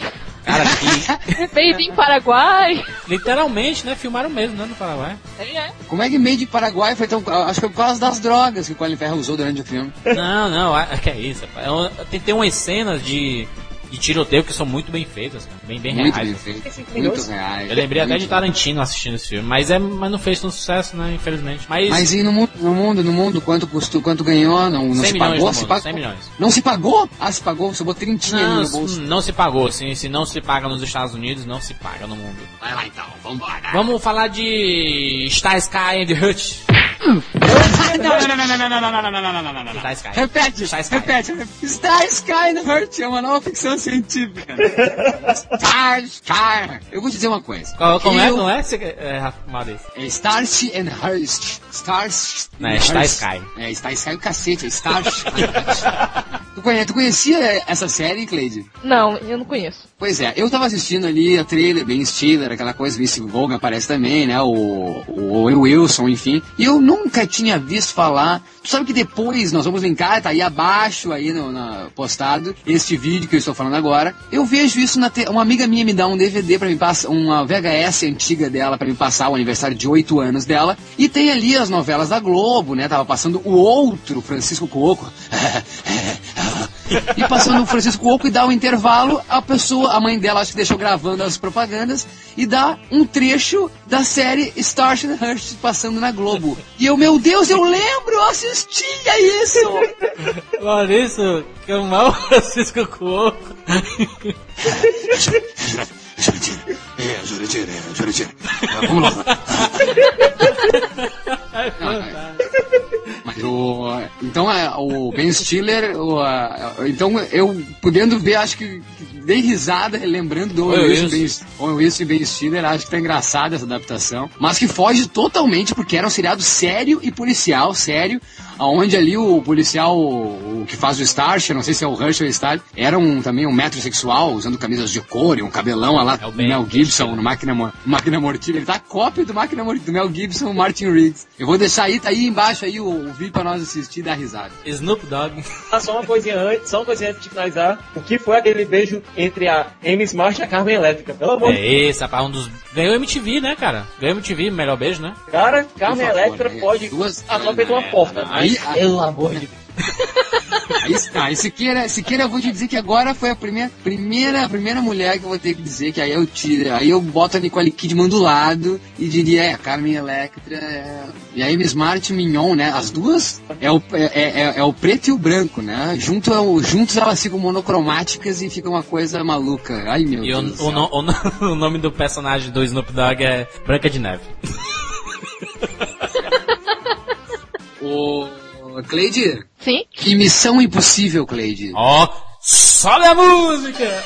Cara, que <laughs> Made em Paraguai. literalmente, né? Filmaram mesmo, né? No Paraguai. É, Como é que Made in Paraguai foi tão. Acho que foi por causa das drogas que o Colin Farrell usou durante o filme. Não, não, a- que é isso. rapaz. É Tem, tem umas cenas de, de tiroteio que são muito bem feitas, cara. Bem, bem Muito reais. bem assim. feito. 35 Muito reais. Eu lembrei até de Tarantino assistindo esse filme, mas, é, mas não fez tanto sucesso, né? Infelizmente. Mas, Mas e no mundo, no mundo, no mundo, quanto custou, quanto ganhou? Não, não 100 se milhões pagou? Se pagou? 100 milhões. Não se pagou? Ah, se pagou, sobrou trintinha ali não, no bolso. não se pagou, sim. Se não se paga nos Estados Unidos, não se paga no mundo. Vai lá então, vambora. Vamos falar de Star Sky and Hutch. Não, não, não, não, não, não, não, não, não, não, não, não, não, não. Star Sky. Repete, Star Sky. repete. Star Sky no Hurt é uma nova ficção científica. Star Sky. Eu vou te dizer uma coisa. Qual, como é? Não é, é Maurício? É Starship and Hurst. Stars. Não, é Star Sky. É, Star Sky o cacete, é Starship. <laughs> tu, conhe- tu conhecia essa série, Cleide? Não, eu não conheço. Pois é, eu tava assistindo ali a trailer, Ben Stiller, aquela coisa, Vince Vaughn aparece também, né, o, o Owen Wilson, enfim, e eu nunca tinha visto falar, tu sabe que depois nós vamos linkar, tá aí abaixo, aí no, na- postado, este vídeo que eu estou falando agora, eu vejo isso na, te- uma amiga minha me dá um DVD pra me passar, uma VHS antiga dela pra me passar o aniversário de 8 anos dela, e tem ali as novelas da Globo, né, tava passando o outro Francisco Cuoco, <laughs> <laughs> e passou no Francisco Oco e dá um intervalo, a pessoa, a mãe dela acho que deixou gravando as propagandas e dá um trecho da série Starship Rush passando na Globo. E eu, meu Deus, eu lembro, eu assistia isso! Maurício, que é o mal <laughs> Francisco Cuoco. Jurandir, é, Jurandir, é. Ah, Vamos lá. Ben Stiller. O, a- então, eu podendo ver, acho que dei risada lembrando do Owen Wilson, e Ben- Owen Wilson e Ben Stiller. Acho que tá engraçada essa adaptação. Mas que foge totalmente, porque era um seriado sério e policial, sério. Onde ali o policial, que faz o Starship, não sei se é o Rush ou o Starship, era um, também um metrosexual, usando camisas de couro e um cabelão a lá É o. Mel Gibson no Máquina, Máquina Mortífera. Ele tá cópia do Máquina Mortífera, do Mel Gibson, Martin Riggs. Eu vou deixar aí, tá aí embaixo aí o, o vídeo pra nós assistir e dar risada. Snoop Dogg. <laughs> Ah, só uma coisinha antes, só uma coisinha antes de finalizar. O que foi aquele beijo entre a Amy Smart e a Carmen Elétrica? Pelo amor de É esse, rapaz, um dos. Ganhou MTV, né, cara? Ganhou MTV, melhor beijo, né? Deus. Cara, Carmen Elétrica né? pode Duas- atuar feito uma porta. Aí- pelo amor de Deus. Aí, ah, Siqueira, Siqueira, eu vou te dizer que agora foi a primeira, primeira, primeira mulher que eu vou ter que dizer que aí eu tiro, aí eu boto a Nicole Kidman do lado e diria, é, a Carmen Electra, é... e a Amy Smart e Mignon, né? As duas é o, é, é, é o preto e o branco, né? Junto, é o- juntos elas ficam monocromáticas e fica uma coisa maluca. Ai, meu E o, Deus. do o, o no- <laughs> o nome do personagem do Snoop Dogg é Branca de Neve. <laughs> O Cleide, Sim? que missão impossível, Cleide. Ó, sobe a música!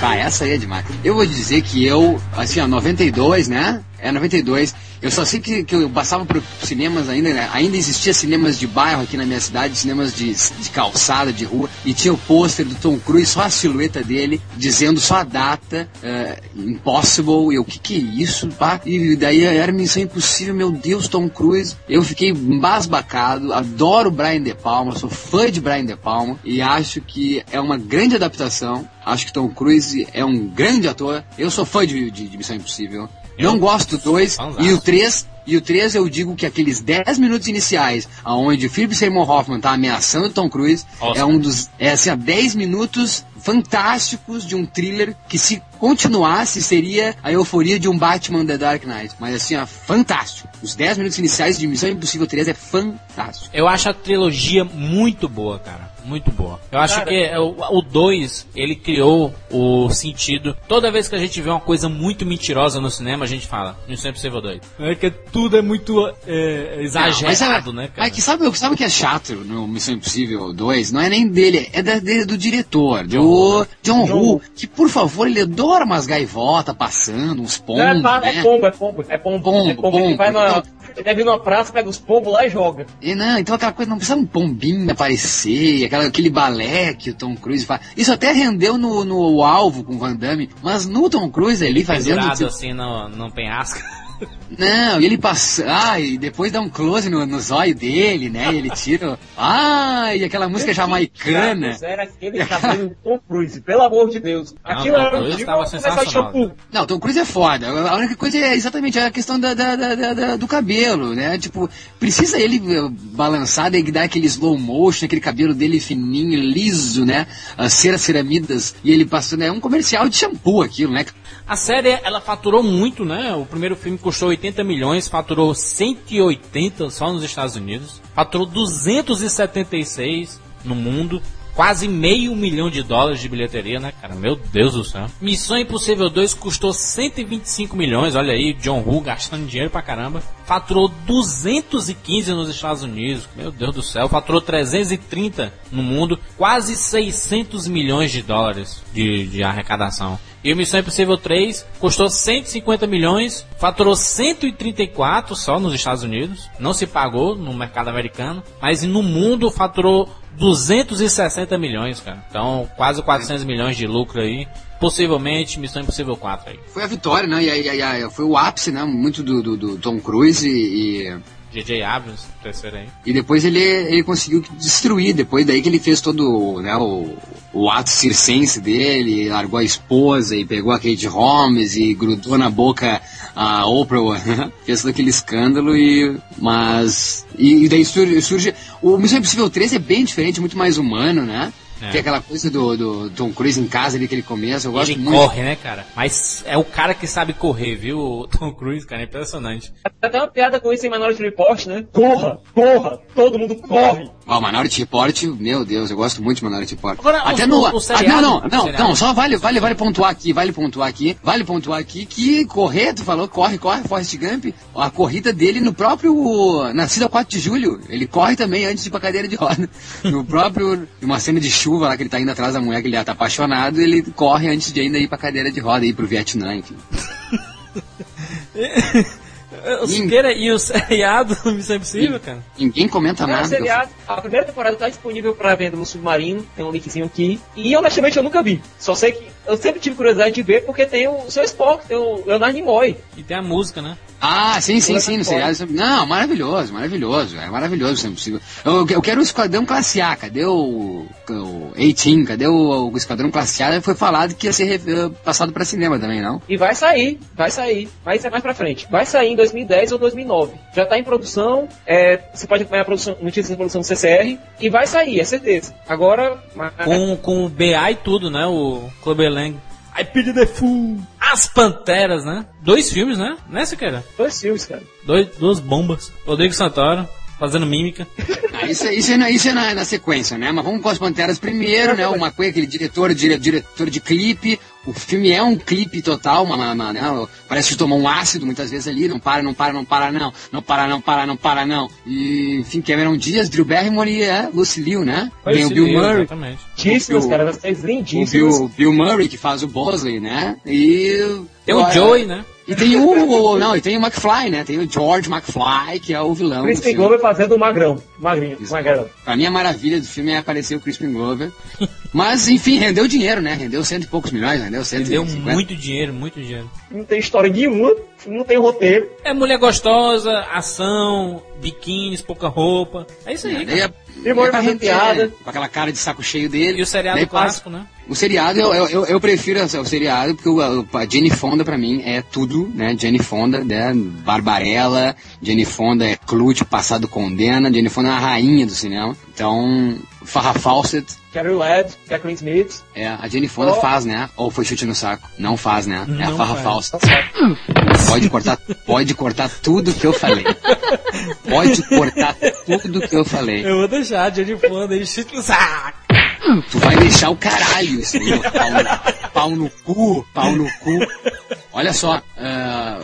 Tá, essa aí é demais. Eu vou dizer que eu, assim, ó, 92, né? É 92. Eu só sei que, que eu passava por cinemas ainda, né? Ainda existia cinemas de bairro aqui na minha cidade, cinemas de, de calçada, de rua, e tinha o pôster do Tom Cruise, só a silhueta dele, dizendo só a data, eh, Impossible, e o que que é isso, pá? E daí era Missão Impossível, meu Deus, Tom Cruise. Eu fiquei embasbacado, adoro Brian De Palma, sou fã de Brian De Palma, e acho que é uma grande adaptação. Acho que Tom Cruise é um grande ator. Eu sou fã de, de- de Missão Impossível. Não gosto do 2 Fãzaço. e o 3. E o 3 eu digo que aqueles 10 minutos iniciais, aonde o Philip Seymour Hoffman tá ameaçando o Tom Cruise, Oscar. é um dos. É assim, ó, 10 minutos fantásticos de um thriller que se continuasse seria a euforia de um Batman The Dark Knight. Mas assim, ó, fantástico. Os 10 minutos iniciais de Missão Impossível 3 é fantástico. Eu acho a trilogia muito boa, cara. Muito boa. Eu acho Cara, que é, o 2, ele criou o sentido. Toda vez que a gente vê uma coisa muito mentirosa no cinema, a gente fala, Missão Impossível 2. É que tudo é muito é, exagerado, Não, né, mas é- cara? Mas que sabe, sabe o que é chato no Missão Impossível 2? Não é nem dele, é da- de- do diretor, do John Woo, que por favor, ele adora umas gaivotas passando, uns pombos, Não, é, né? é pombo, é pombo, é pombo. Pombo, é pombo. Ele pombo. vai na. Ele deve ir numa praça, pega os pombos lá e joga. E não, então aquela coisa, não precisa um pombinho aparecer, aquela, aquele balé que o Tom Cruise faz. Isso até rendeu no, no alvo com o Van Damme, mas no Tom Cruise ali fazendo. Pendurado tipo, assim no, no penhasco. <laughs> Não, e ele passa. Ah, e depois dá um close no, no zóio dele, né? E ele tira. Ah, e aquela música jamaicana. Era aquele cabelo do Tom Cruise, pelo amor de Deus. Aquilo era Cruise tipo shampoo. Não, Tom Cruise é foda. A única coisa é exatamente a questão da, da- da- da- da- do cabelo, né? Tipo, precisa ele eh, balançar, daí dar aquele slow motion, aquele cabelo dele fininho, liso, né? As ceras ceramidas, e ele passando. É um comercial de shampoo aquilo, né? A série, ela faturou muito, né? O primeiro filme custou 80 milhões, faturou 180 só nos Estados Unidos. Faturou 276 no mundo. Quase meio milhão de dólares de bilheteria, né, cara? Meu Deus do céu. Missão Impossível 2 custou 125 milhões, olha aí, John Woo gastando dinheiro pra caramba. Faturou 215 nos Estados Unidos, meu Deus do céu. Faturou 330 no mundo, quase 600 milhões de dólares de, de arrecadação. E o Missão Impossível 3 custou 150 milhões, faturou 134 só nos Estados Unidos, não se pagou no mercado americano, mas no mundo faturou 260 milhões, cara. Então, quase 400 milhões de lucro aí. possivelmente Missão Impossível 4 aí. Foi a vitória, né? E, aí- aí- aí foi o ápice, né? Muito do, do- do Tom Cruise e, e- J.J. Abrams, terceiro aí. e depois ele, ele conseguiu destruir. Depois daí que ele fez todo né, o, o ato circense dele, largou a esposa e pegou a Kate Holmes e grudou na boca a Oprah, <laughs> fez todo aquele escândalo e. Mas. E, e daí surge, surge. O Missão Impossível 3 é bem diferente, muito mais humano, né? É. Tem aquela coisa do, do Tom Cruise em casa ali que ele começa, eu gosto Ele muito. corre, né, cara? Mas é o cara que sabe correr, viu? O Tom Cruise, cara, é impressionante. Até uma piada com isso em Minority Report, né? Corra, corra, todo mundo corre. Ó, o Minority Report, meu Deus, eu gosto muito de Minority Report. Agora, Até o- no. o- o ah, não, não, não, não, só vale, vale, vale pontuar aqui, vale pontuar aqui, vale pontuar aqui que correr, tu falou, corre, corre, Forrest Gump, a corrida dele no próprio. Nascida 4 de julho. Ele corre também antes de ir pra cadeira de roda. <laughs> No próprio. Uma cena de chuva lá que ele tá indo atrás da mulher que ele já tá apaixonado, ele corre antes de ainda ir pra cadeira de roda, ir pro Vietnã, enfim. <laughs> O Siqueira e o seriado do <laughs> Missão Impossível, cara? Ninguém comenta É um nada. seriado. A primeira temporada tá disponível pra venda no Submarino, tem um linkzinho aqui. E honestamente eu nunca vi. Só sei que eu sempre tive curiosidade de ver porque tem o seu Spock, tem o Leonardo Nimoy. E tem a música, né? Ah, sim, sim, sim, no temporada. seriado. Não, maravilhoso, maravilhoso. É maravilhoso, é possível. Eu, eu quero o Esquadrão Classe A, cadê o, o 18, cadê o, o Esquadrão Classe A? Foi falado que ia ser re- passado pra cinema também, não? E vai sair, vai sair. Vai ser mais pra frente. Vai sair em 2010 ou 2009. Já tá em produção, é, você pode acompanhar a produção, notícias de produção do CCR. E vai sair, é certeza. Agora, mas- Com, com o BA e tudo, né? O Clubber Lang. I pity the fool. As Panteras, né? Dois filmes, né? Né, Siqueira? dois filmes, cara. Dois, duas bombas. Rodrigo Santoro, fazendo mímica. Ah, isso, é- isso, é, na, isso é na, na sequência, né? Mas vamos com as Panteras primeiro, né? O McQueen, aquele diretor, dire, diretor de clipe. O filme é um clipe total, uma, uma- uma, né? parece que tomou um ácido muitas vezes ali. Não para, não para, não para, não. Não para, não para, não para, não. E, enfim, Cameron Diaz, Drew Barrymore e é, Lucy Liu, né? Tem o Bill Murray. Exatamente. Lindíssimas, cara. Das três O lindíssimas. Bill, Bill Murray, que faz o Bosley, né? E. Tem o Joey, né? E tem o. o- Não, e tem o McFly, né? Tem o George McFly, que é o vilão. do Crispin filme. Glover fazendo o magrão. Magrinho, Isso. magrão. Pra mim, a maravilha do filme é aparecer o Crispin Glover. Mas, enfim, rendeu dinheiro, né? Rendeu cento e poucos milhões, rendeu cento Deu e cinquenta. muito dinheiro, muito dinheiro. Não tem história nenhuma, não tem roteiro. É mulher gostosa, ação, biquínis, pouca roupa. É isso aí, cara. é- Tem uma é pra arrepiada. render, né? Com aquela cara de saco cheio dele. E o seriado Daí passa- clássico, né? O seriado, eu, eu, eu- prefiro o seriado, porque o, a Jenny Fonda pra mim é tudo, né? Jenny Fonda, né? Barbarella, Jenny Fonda é Clute, Passado Condena, Jenny Fonda é a rainha do cinema. Então, Farrah Fawcett, Carrie Ladd, Kathleen Smith. é, a Jenny Fonda Oh. faz, né? Ou foi chute no saco? Não faz, né? é a Não Farrah faz. Fawcett. Pode cortar, pode cortar tudo que eu falei. Pode cortar tudo que eu falei. Eu vou deixar a Johnny Fonda aí, chute no saco. Tu vai deixar o caralho <laughs> pau, no, pau no cu, pau no cu. Olha só, ah,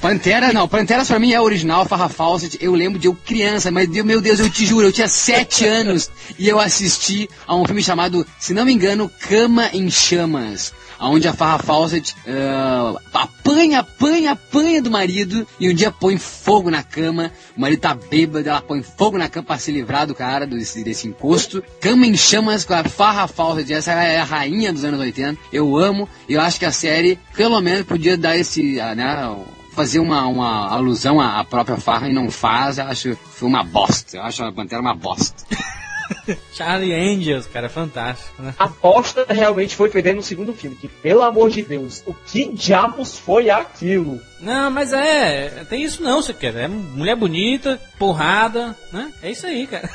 Pantera, não, Pantera pra mim é original, Farrah Fawcett, eu lembro de eu criança, mas meu Deus, eu te juro, eu tinha sete anos e eu assisti a um filme chamado, se não me engano, Cama em Chamas, onde a Farrah Fawcett ah, apanha, apanha, apanha do marido e um dia põe fogo na cama, o marido tá bêbado, ela põe fogo na cama pra se livrar do cara, desse, desse encosto. Cama em Chamas com a Farrah Fawcett, essa é a rainha dos anos 80, eu amo, eu acho que a série, pelo menos, podia dar esse, ah, né, fazer uma, uma alusão à própria Farrah e não faz, eu acho foi uma bosta, eu acho a Pantera uma bosta. <laughs> <laughs> Charlie Angels, cara, fantástico, né? A aposta realmente foi perder no segundo filme. Que, pelo amor de Deus, o que diabos foi aquilo? Não, mas é, tem isso não, você quer. É mulher bonita, porrada, né? É isso aí, cara.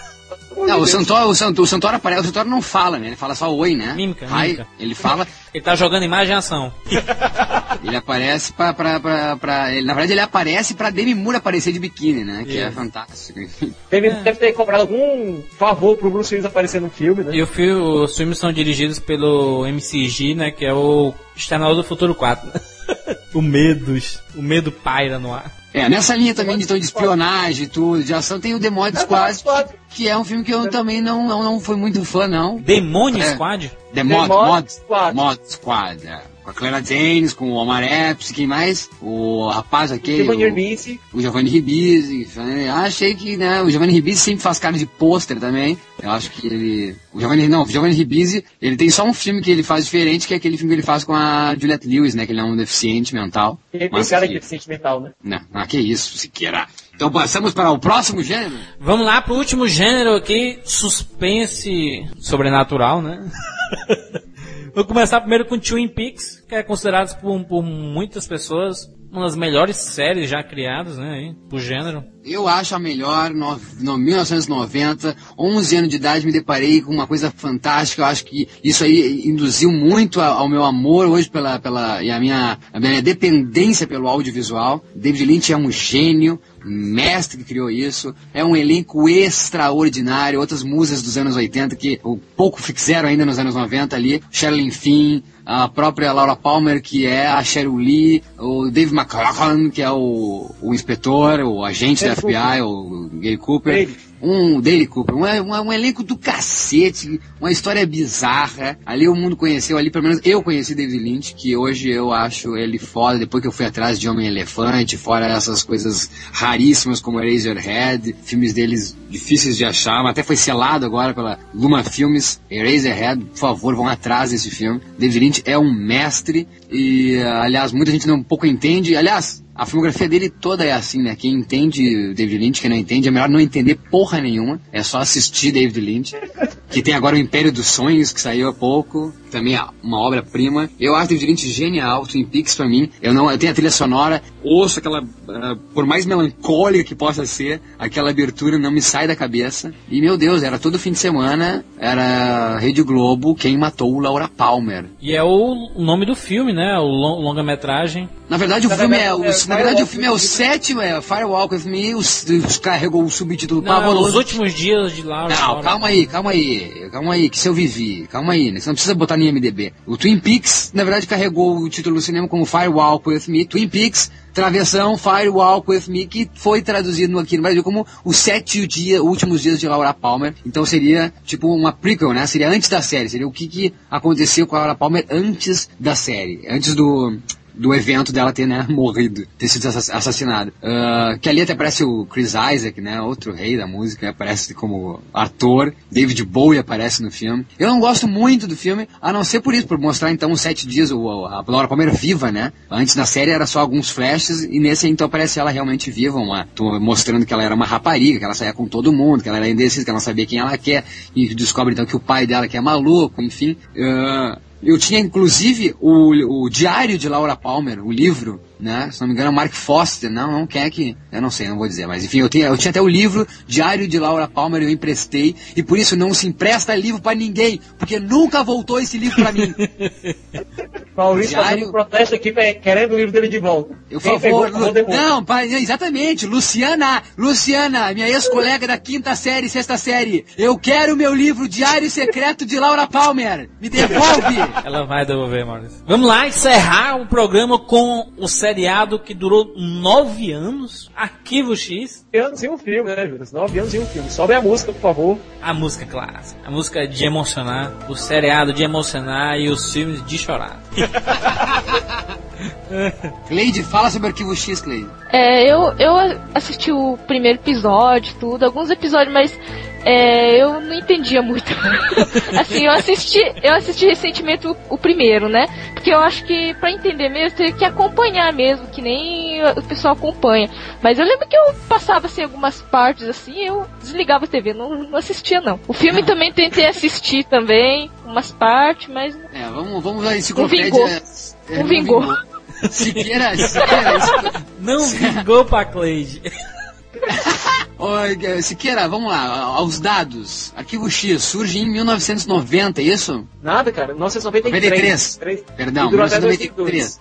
Não, o. Santoro, o Santoro, o Santoro aparece, o Santoro não fala, né? Ele fala só oi, né? Mímica, Ai, mímica. Ele fala, Ele tá jogando imagem e ação. <laughs> ele aparece pra, pra, pra, pra- ele, na verdade ele aparece pra Demi Moore aparecer de biquíni, né? Que é fantástico. Deve, deve ter comprado algum favor pro Bruce Willis aparecer no filme, né? E o filme, os filmes são dirigidos pelo MCG, né? Que é o Exterminador do Futuro 4. né? o medo, o medo paira no ar. É, nessa linha também de, então, de espionagem e tudo, de ação, tem o Mod Squad, que é um filme que eu também não, não, não fui muito fã, não. Demônio É. Squad? Mod Squad. Mod Squad, é. Com a Clara Danes, com o Omar Epps, quem mais? O rapaz aquele. Giovanni o- Ribisi. o Giovanni Ribisi. né? Achei que, né, o Giovanni Ribisi sempre faz cara de pôster também. Eu acho que ele... O Giovanni, não, o Giovanni Ribisi, ele tem só um filme que ele faz diferente, que é aquele filme que ele faz com a Juliette Lewis, né, que ele é um deficiente mental. Ele tem Mas cara que- de sentimental, né? Não, ah, que isso, Siqueira. Então passamos para o próximo gênero? Vamos lá pro último gênero aqui, suspense sobrenatural, né? <laughs> Vou começar primeiro com Twin Peaks, que é considerado por, por muitas pessoas uma das melhores séries já criadas, né, aí, pro gênero. Eu acho a melhor, no, no 1990, 11 anos de idade, me deparei com uma coisa fantástica. Eu acho que isso aí induziu muito ao meu amor hoje pela, pela, e a minha, a minha dependência pelo audiovisual. David Lynch é um gênio, mestre que criou isso. É um elenco extraordinário. Outras musas dos anos 80 que o pouco fizeram ainda nos anos 90 ali. Sherilyn Finn, a própria Laura Palmer, que é a Cheryl Lee, o Dave McLaughlin, que é o, o inspetor, o agente da FBI, o Gary Cooper. Um Dale Cooper, um, um, um elenco do cacete, uma história bizarra. Ali o mundo conheceu, ali pelo menos eu conheci David Lynch, que hoje eu acho ele foda, depois que eu fui atrás de Homem-Elefante, fora essas coisas raríssimas como Eraserhead, filmes deles difíceis de achar, mas até foi selado agora pela Luma Filmes, Eraserhead, por favor, vão atrás desse filme. David Lynch é um mestre e, aliás, muita gente não pouco entende, aliás, a filmografia dele toda é assim, né? Quem entende David Lynch, quem não entende, é melhor não entender porra nenhuma. É só assistir David Lynch. Que tem agora o Império dos Sonhos, que saiu há pouco. Também é uma obra-prima. Eu acho David Lynch genial. Twin Peaks pra mim. Eu não, eu tenho a trilha sonora. Ouço aquela, ah, por mais melancólica que possa ser, aquela abertura não me sai da cabeça. E meu Deus, era todo fim de semana. Era Rede Globo, quem matou Laura Palmer. E é o nome do filme, né? O lon- longa-metragem. Na verdade, o filme é, o, é na verdade, o filme é o Me. sétimo, é Firewalk with Me, os, os carregou o subtítulo Não, é pavoroso. os últimos dias de Laura. Não, calma aí, calma aí, calma aí, que se eu vivi, calma aí, né? Você não precisa botar no IMDB. O Twin Peaks, na verdade, carregou o título do cinema como Firewalk with Me, Twin Peaks, travessão Firewalk with Me, que foi traduzido aqui no Brasil como os sete dia, últimos dias de Laura Palmer. Então seria tipo uma prequel, né? Seria antes da série, seria o que, que aconteceu com a Laura Palmer antes da série, antes do do evento dela ter, né, morrido, ter sido assass- assassinado. Ah, que ali até aparece o Chris Isaac, né, outro rei da música, aparece como ator. David Bowie aparece no filme. Eu não gosto muito do filme, a não ser por isso, por mostrar então os sete dias, a Laura Palmer viva, né. Antes na série era só alguns flashes, e nesse então aparece ela realmente viva, uma, mostrando que ela era uma rapariga, que ela saía com todo mundo, que ela era indecisa, que ela não sabia quem ela quer, e descobre então que o pai dela que é maluco, enfim. Ah, eu tinha, inclusive, o, o Diário de Laura Palmer, o livro, né? Se não me engano, é o Mark Foster. Não, não quer que... Eu não sei, não vou dizer. Mas, enfim, eu, tinha eu tinha até o livro Diário de Laura Palmer, eu emprestei. E por isso não se empresta livro pra ninguém. Porque nunca voltou esse livro pra mim. <laughs> Maurício Diário. um protesto aqui querendo o livro dele de volta. Eu Quem favor, pegou, depois. não, pa- exatamente, Luciana, Luciana, minha ex-colega da quinta série, sexta série, eu quero meu livro Diário Secreto de Laura Palmer, me devolve! Ela vai devolver, Maurício. Vamos lá encerrar o programa com o seriado que durou nove anos, Arquivo X. Nove anos e um filme, né, Júlio? Nove anos e um filme. Sobe a música, por favor. A música clássica, a música de emocionar, o seriado de emocionar e os filmes de chorar. <laughs> Cleide, fala sobre o Arquivo X, Cleide. É, eu, eu assisti o primeiro episódio, tudo, alguns episódios, mas é, eu não entendia muito. <laughs> assim, eu assisti, eu assisti recentemente o, o primeiro, né? Porque eu acho que pra entender mesmo, teria que acompanhar mesmo, que nem o pessoal acompanha. Mas eu lembro que eu passava assim algumas partes assim, eu desligava a TV, não, não assistia não. O filme também tentei assistir também, umas partes, mas É, vamos, vamos à enciclopédia. vingou. É, Não vingou. Siqueira, Siqueira, isso- Não vingou pra Cleide. <laughs> Ô, eh, Siqueira, vamos lá, aos dados. Arquivo X surge em 1990, é isso? Nada, cara. 1993. 93. Três. Perdão, E durou até 1993.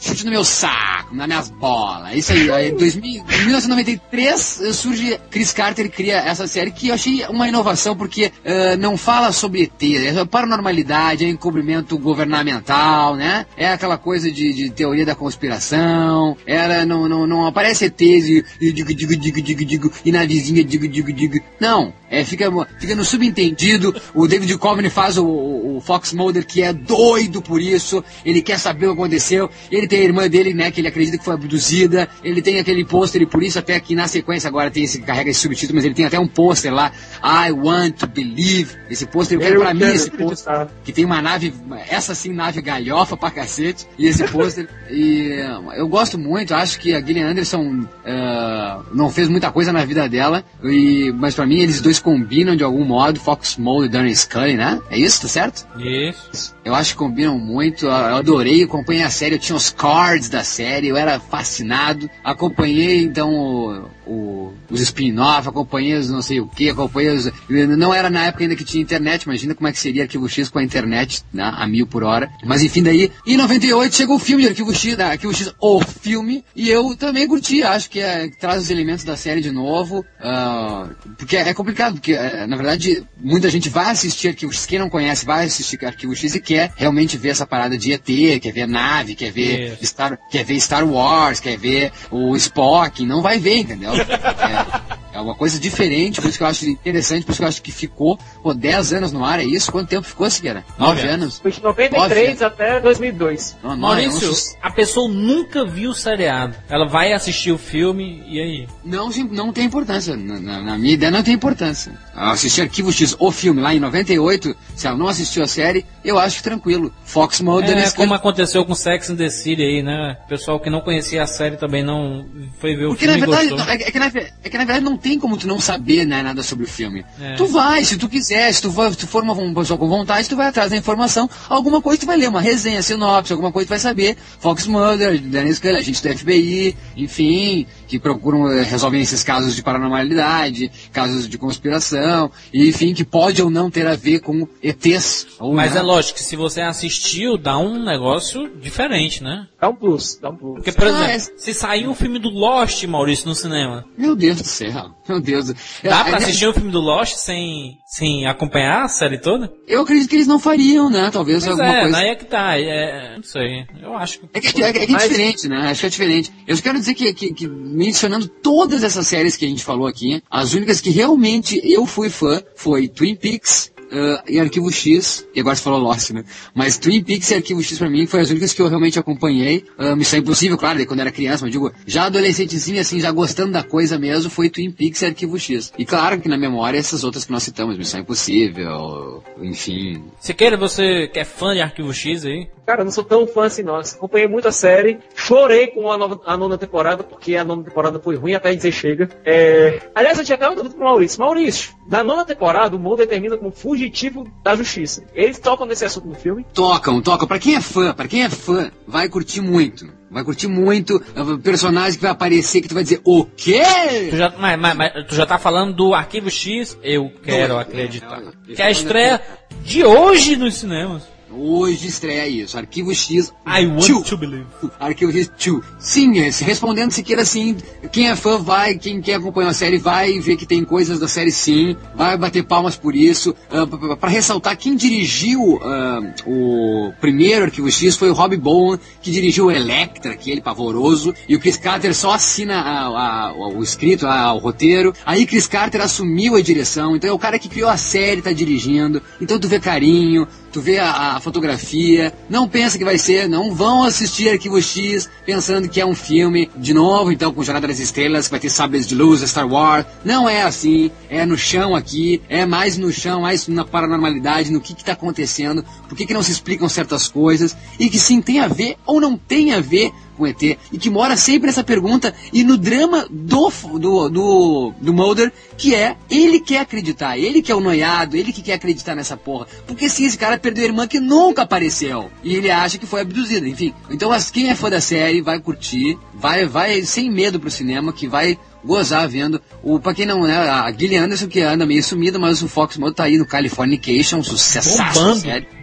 Chute no meu saco, nas minhas bolas. Isso aí. aí 2000, em 1993 eh, surge Chris Carter e cria essa série que eu achei uma inovação porque eh, não fala sobre ET, é paranormalidade, é encobrimento governamental, né? É aquela coisa de, de teoria da conspiração. Era não não, não aparece ETs e, e digo digo digo digo digo e na vizinha digo digo digo. Não, é fica fica no subentendido. O David Coveney faz o, o, o Fox Mulder que é doido por isso. Ele quer saber o que aconteceu. Ele tem a irmã dele, né, que ele acredita que foi abduzida. Ele tem aquele pôster e por isso até aqui na sequência agora tem esse carrega esse subtítulo, mas ele tem até um pôster lá. I want to believe. Esse pôster eu quero Eu pra mim quero esse pôster que tem uma nave, essa sim nave galhofa pra cacete, e esse pôster. <laughs> e eu gosto muito, acho que a Gillian Anderson eh, não fez muita coisa na vida dela, e, mas pra mim eles dois combinam de algum modo, Fox Mulder e Darren Scully, né? É isso, tá certo? Isso. Eu acho que combinam muito, eu adorei, acompanhei a série, eu tinha os cards da série, eu era fascinado. Acompanhei então o, os spin-off, os não sei o que, os. Não era na época ainda que tinha internet, imagina como é que seria Arquivo X com a internet né, a mil por hora. Mas enfim, daí, em 98 chegou o filme de Arquivo X, da Arquivo X, o filme, e eu também curti, acho que, é, que traz os elementos da série de novo, ah, porque é complicado, porque eh, na verdade muita gente vai assistir Arquivo X, quem não conhece vai assistir Arquivo X e quer realmente ver essa parada de ET, quer ver nave, quer ver. Star, quer ver Star Wars, quer ver o Spock, não vai ver, entendeu? É, <laughs> é uma coisa diferente, por isso que eu acho interessante, por isso que eu acho que ficou, pô, 10 anos no ar, é isso? Quanto tempo ficou, Siqueira? 9 Nove anos? Foi de 93 até 2002. Não, não, Maurício, é um- a pessoa nunca viu o seriado. Ela vai assistir o filme e aí? Não, não tem importância. Na, na- na minha ideia não tem importância. Eu assisti Arquivo X, o filme, lá em 98, se ela não assistiu a série, eu acho tranquilo. Fox Mulder É eles- como aconteceu com Sex and the City aí, né? O pessoal que não conhecia a série também não foi ver o Porque na filme e verdade, gostou. é, que- é que na, é que na verdade não tem como tu não saber né, nada sobre o filme. É. Tu vai, se tu quiser, se tu, for, se tu for uma, uma pessoa com vontade, tu vai atrás da informação, alguma coisa tu vai ler, uma resenha, sinopse, alguma coisa tu vai saber. Fox Mulder, Dennis Scully, agente do FBI, enfim, que procuram, eh, resolvem esses casos de paranormalidade, casos de conspiração, e, enfim, que pode ou não ter a ver com ETs. Ou Mas não. é lógico que se você assistiu, dá um negócio diferente, né? Dá um plus, dá um plus. Porque, por Ah, exemplo, se sair um filme do Lost, Maurício, no cinema, Meu Deus do céu, meu Deus. do- dá É, pra é, assistir um filme do Lost sem, sem acompanhar a série toda? Eu acredito que eles não fariam, né? Talvez Pois alguma é, coisa. aí é que tá. É, não sei. Eu acho que. É que, é, que- é é diferente, né? Acho que é diferente. Eu quero dizer que, que- que mencionando todas essas séries que a gente falou aqui, as únicas que realmente eu fui fã foi Twin Peaks, ah, e Arquivo X, e agora você falou Lost, né? Mas Twin Peaks e Arquivo X pra mim foi as únicas que eu realmente acompanhei. Uh, Missão Impossível, claro, daí quando era criança, mas digo, já adolescentezinha, assim, já gostando da coisa mesmo, foi Twin Peaks e Arquivo X. E claro que na memória essas outras que nós citamos, Missão Impossível, enfim. Siqueira, você que é fã de Arquivo X aí? Cara, eu não sou tão fã assim, não. Eu acompanhei muito a série. Chorei com a, nova- a nona temporada, porque a nona temporada foi ruim até dizer chega. É... Aliás, eu tinha até uma dúvida pro Maurício. Maurício, na nona temporada, o mundo termina como fugitivo da justiça. Eles tocam nesse assunto no filme. Tocam, tocam. Pra quem é fã, pra quem é fã, vai curtir muito. Vai curtir muito uh, personagem que vai aparecer que tu vai dizer, o quê? Tu já, mas, mas- mas tu já tá falando do Arquivo X? Eu quero Não, acreditar. eu- eu- Que é a estreia de hoje nos cinemas. Hoje estreia isso, Arquivo X. I want Two. to believe. Arquivo X 2. Sim, é, respondendo se queira assim, quem é fã vai, quem quer acompanhar a série vai ver que tem coisas da série sim, vai bater palmas por isso. Ah, p- p- Pra ressaltar, quem dirigiu ah, o primeiro Arquivo X foi o Rob Bowen, que dirigiu o Electra, aquele pavoroso, e o Chris Carter só assina a- a- o escrito, a- o roteiro. Aí Chris Carter assumiu a direção, então é o cara que criou a série, tá dirigindo. Então tu vê carinho, tu vê a, a fotografia, não pensa que vai ser, não vão assistir Arquivo X pensando que é um filme de novo, então com Jornada das Estrelas, que vai ter sabres de luz, Star Wars. Não é assim, é no chão aqui, é mais no chão, mais na paranormalidade, no que que tá acontecendo, por que que não se explicam certas coisas, e que sim tem a ver ou não tem a ver com ET, e que mora sempre essa pergunta, e no drama do, do, do, do Mulder, que é, ele quer acreditar, ele que é o noiado, ele que quer acreditar nessa porra. Porque sim, esse cara perdeu a irmã que nunca apareceu, e ele acha que foi abduzida, enfim. Então, as- quem é fã da série vai curtir, vai, vai sem medo pro cinema, que vai gozar vendo. O, pra quem não é, a Gillian Anderson que anda meio sumida, mas o Fox Mulder tá aí no Californication, um sucesso Bombando.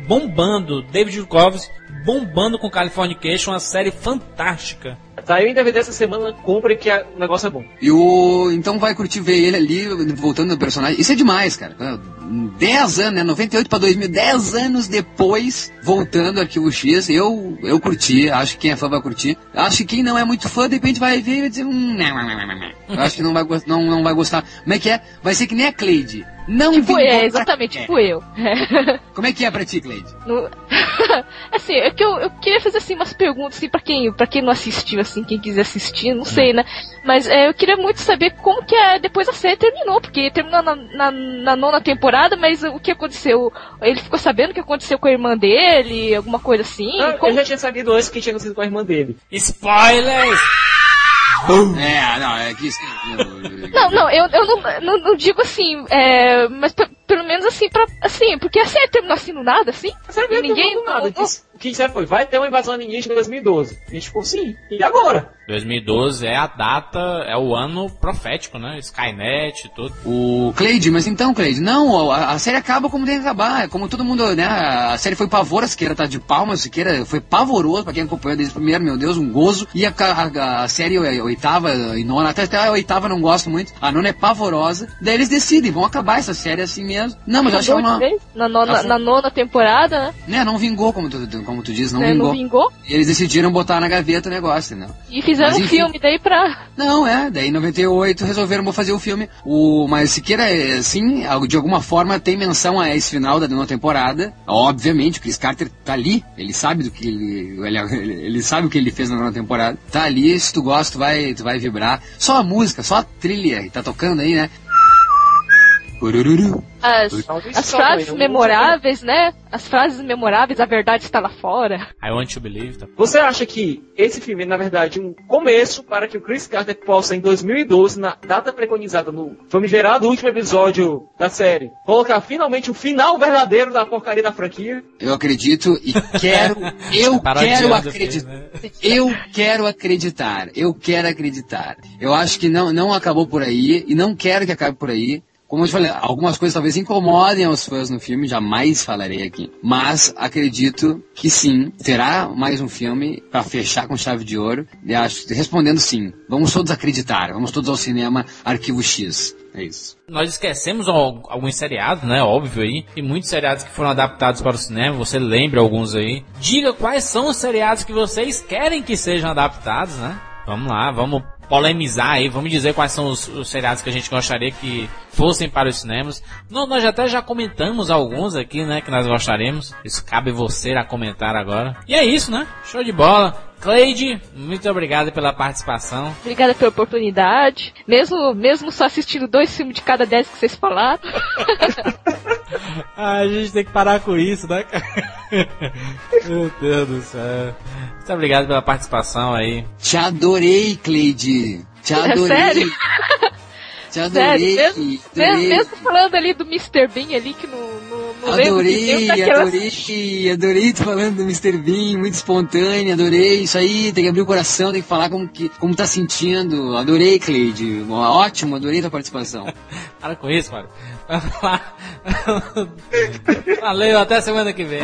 Bombando. David Duchovny bombando com Californication, uma série fantástica. Saiu em DVD essa semana, compre que a- o negócio é bom. E o. Então vai curtir ver ele ali, voltando no personagem. Isso é demais, cara. 10 anos, né? 98 pra 2000, 10 anos depois, voltando Arquivo X, eu, eu curti, acho que quem é fã vai curtir. Acho que quem não é muito fã, de repente vai ver e vai dizer, hum, não, não, não, não, não. Eu acho que não vai, não, não vai gostar. Como é que é? Vai ser que nem a Cleide. Não Tipo, vingou é, pra- exatamente, É. tipo <laughs> eu. Como é que é pra ti, Cleide? No- <laughs> assim, é que eu, eu queria fazer assim umas perguntas assim para quem, para quem não assistiu assim, quem quiser assistir, não sei, né? Mas é, eu queria muito saber como que é, depois a série terminou, porque terminou na, na, na nona temporada, mas o que aconteceu? Ele ficou sabendo o que aconteceu com a irmã dele, alguma coisa assim? Ah, Como- Eu já tinha sabido antes que tinha acontecido com a irmã dele. Spoilers! É, não, é que. Não, não, eu, eu não, não, não digo assim, é, mas pelo menos assim, pra, assim, porque a série terminou assim do nada, assim? E ninguém- não, nada. Disse- O que disseram foi, vai ter uma invasão alienígena em 2012. A gente ficou, sim. E agora? 2012 é a data, é o ano profético, né? Skynet e tudo. O Cleide, mas então, Cleide, não, a, a série acaba como tem que acabar. É como todo mundo, né? A série foi pavor, a Siqueira tá de palmas, a Siqueira foi pavoroso pra quem acompanhou desde o primeiro, meu Deus, um gozo. E a, a, a série a oitava e nona, até, até a oitava eu não gosto muito, a nona é pavorosa. Daí eles decidem, vão acabar essa série assim mesmo. Não, mas eu acho que é Mudou de uma. Na nona, na nona temporada, né? Né, não vingou, como tu, como tu diz, não Né, vingou. Não vingou. E eles decidiram botar na gaveta o negócio, né? E fizeram Mas, um enfim. filme daí pra. Não, é, daí em 98 resolveram fazer o filme. O, mas Siqueira, é, sim, de alguma forma tem menção a esse final da nova temporada. Obviamente, o Chris Carter tá ali, ele sabe do que ele, ele, ele- sabe o que ele fez na nova temporada. Tá ali, se tu gosta, tu vai, tu vai vibrar. Só a música, só a trilha que tá tocando aí, né? As, as frases não memoráveis, né? As frases memoráveis, a verdade está lá fora. I want to believe, tá? Você acha que esse filme é, na verdade, um começo para que o Chris Carter possa, em 2012, na data preconizada no famigerado último episódio da série, colocar finalmente o final verdadeiro da porcaria da franquia? Eu acredito e quero, <laughs> eu quero acreditar. né? Eu quero acreditar, eu quero acreditar. Eu acho que não, não acabou por aí e não quero que acabe por aí. Como eu te falei, algumas coisas talvez incomodem aos fãs no filme, jamais falarei aqui. Mas acredito que sim, terá mais um filme para fechar com chave de ouro. E acho, respondendo sim, vamos todos acreditar, vamos todos ao cinema Arquivo X. É isso. Nós esquecemos al- alguns seriados, né? Óbvio aí. E muitos seriados que foram adaptados para o cinema. Você lembra alguns aí? Diga quais são os seriados que vocês querem que sejam adaptados, né? Vamos lá, vamos polemizar aí. Vamos dizer quais são os, os seriados que a gente gostaria que fossem para os cinemas. Não, nós até já comentamos alguns aqui, né? Que nós gostaríamos. Isso cabe você a comentar agora. E é isso, né? Show de bola. Cleide, muito obrigado pela participação. Obrigada pela oportunidade. Mesmo, mesmo só assistindo dois filmes de cada dez que vocês falaram. <laughs> Ah, a gente tem que parar com isso, né, cara? <laughs> Meu Deus do céu. Muito obrigado pela participação aí. Te adorei, Cleide. Te É adorei. sério? Te adorei. Sério, mesmo, adorei. mesmo falando ali do Mr. Bean ali, que não, Adorei, daquelas- adorei, adorei tu falando do Mr. Bean, muito espontâneo, adorei isso aí, tem que abrir o coração, tem que falar como, que, como tá sentindo, adorei, Cleide, ótimo, adorei tua participação. <laughs> Para com isso, cara. <laughs> Valeu, até semana que vem.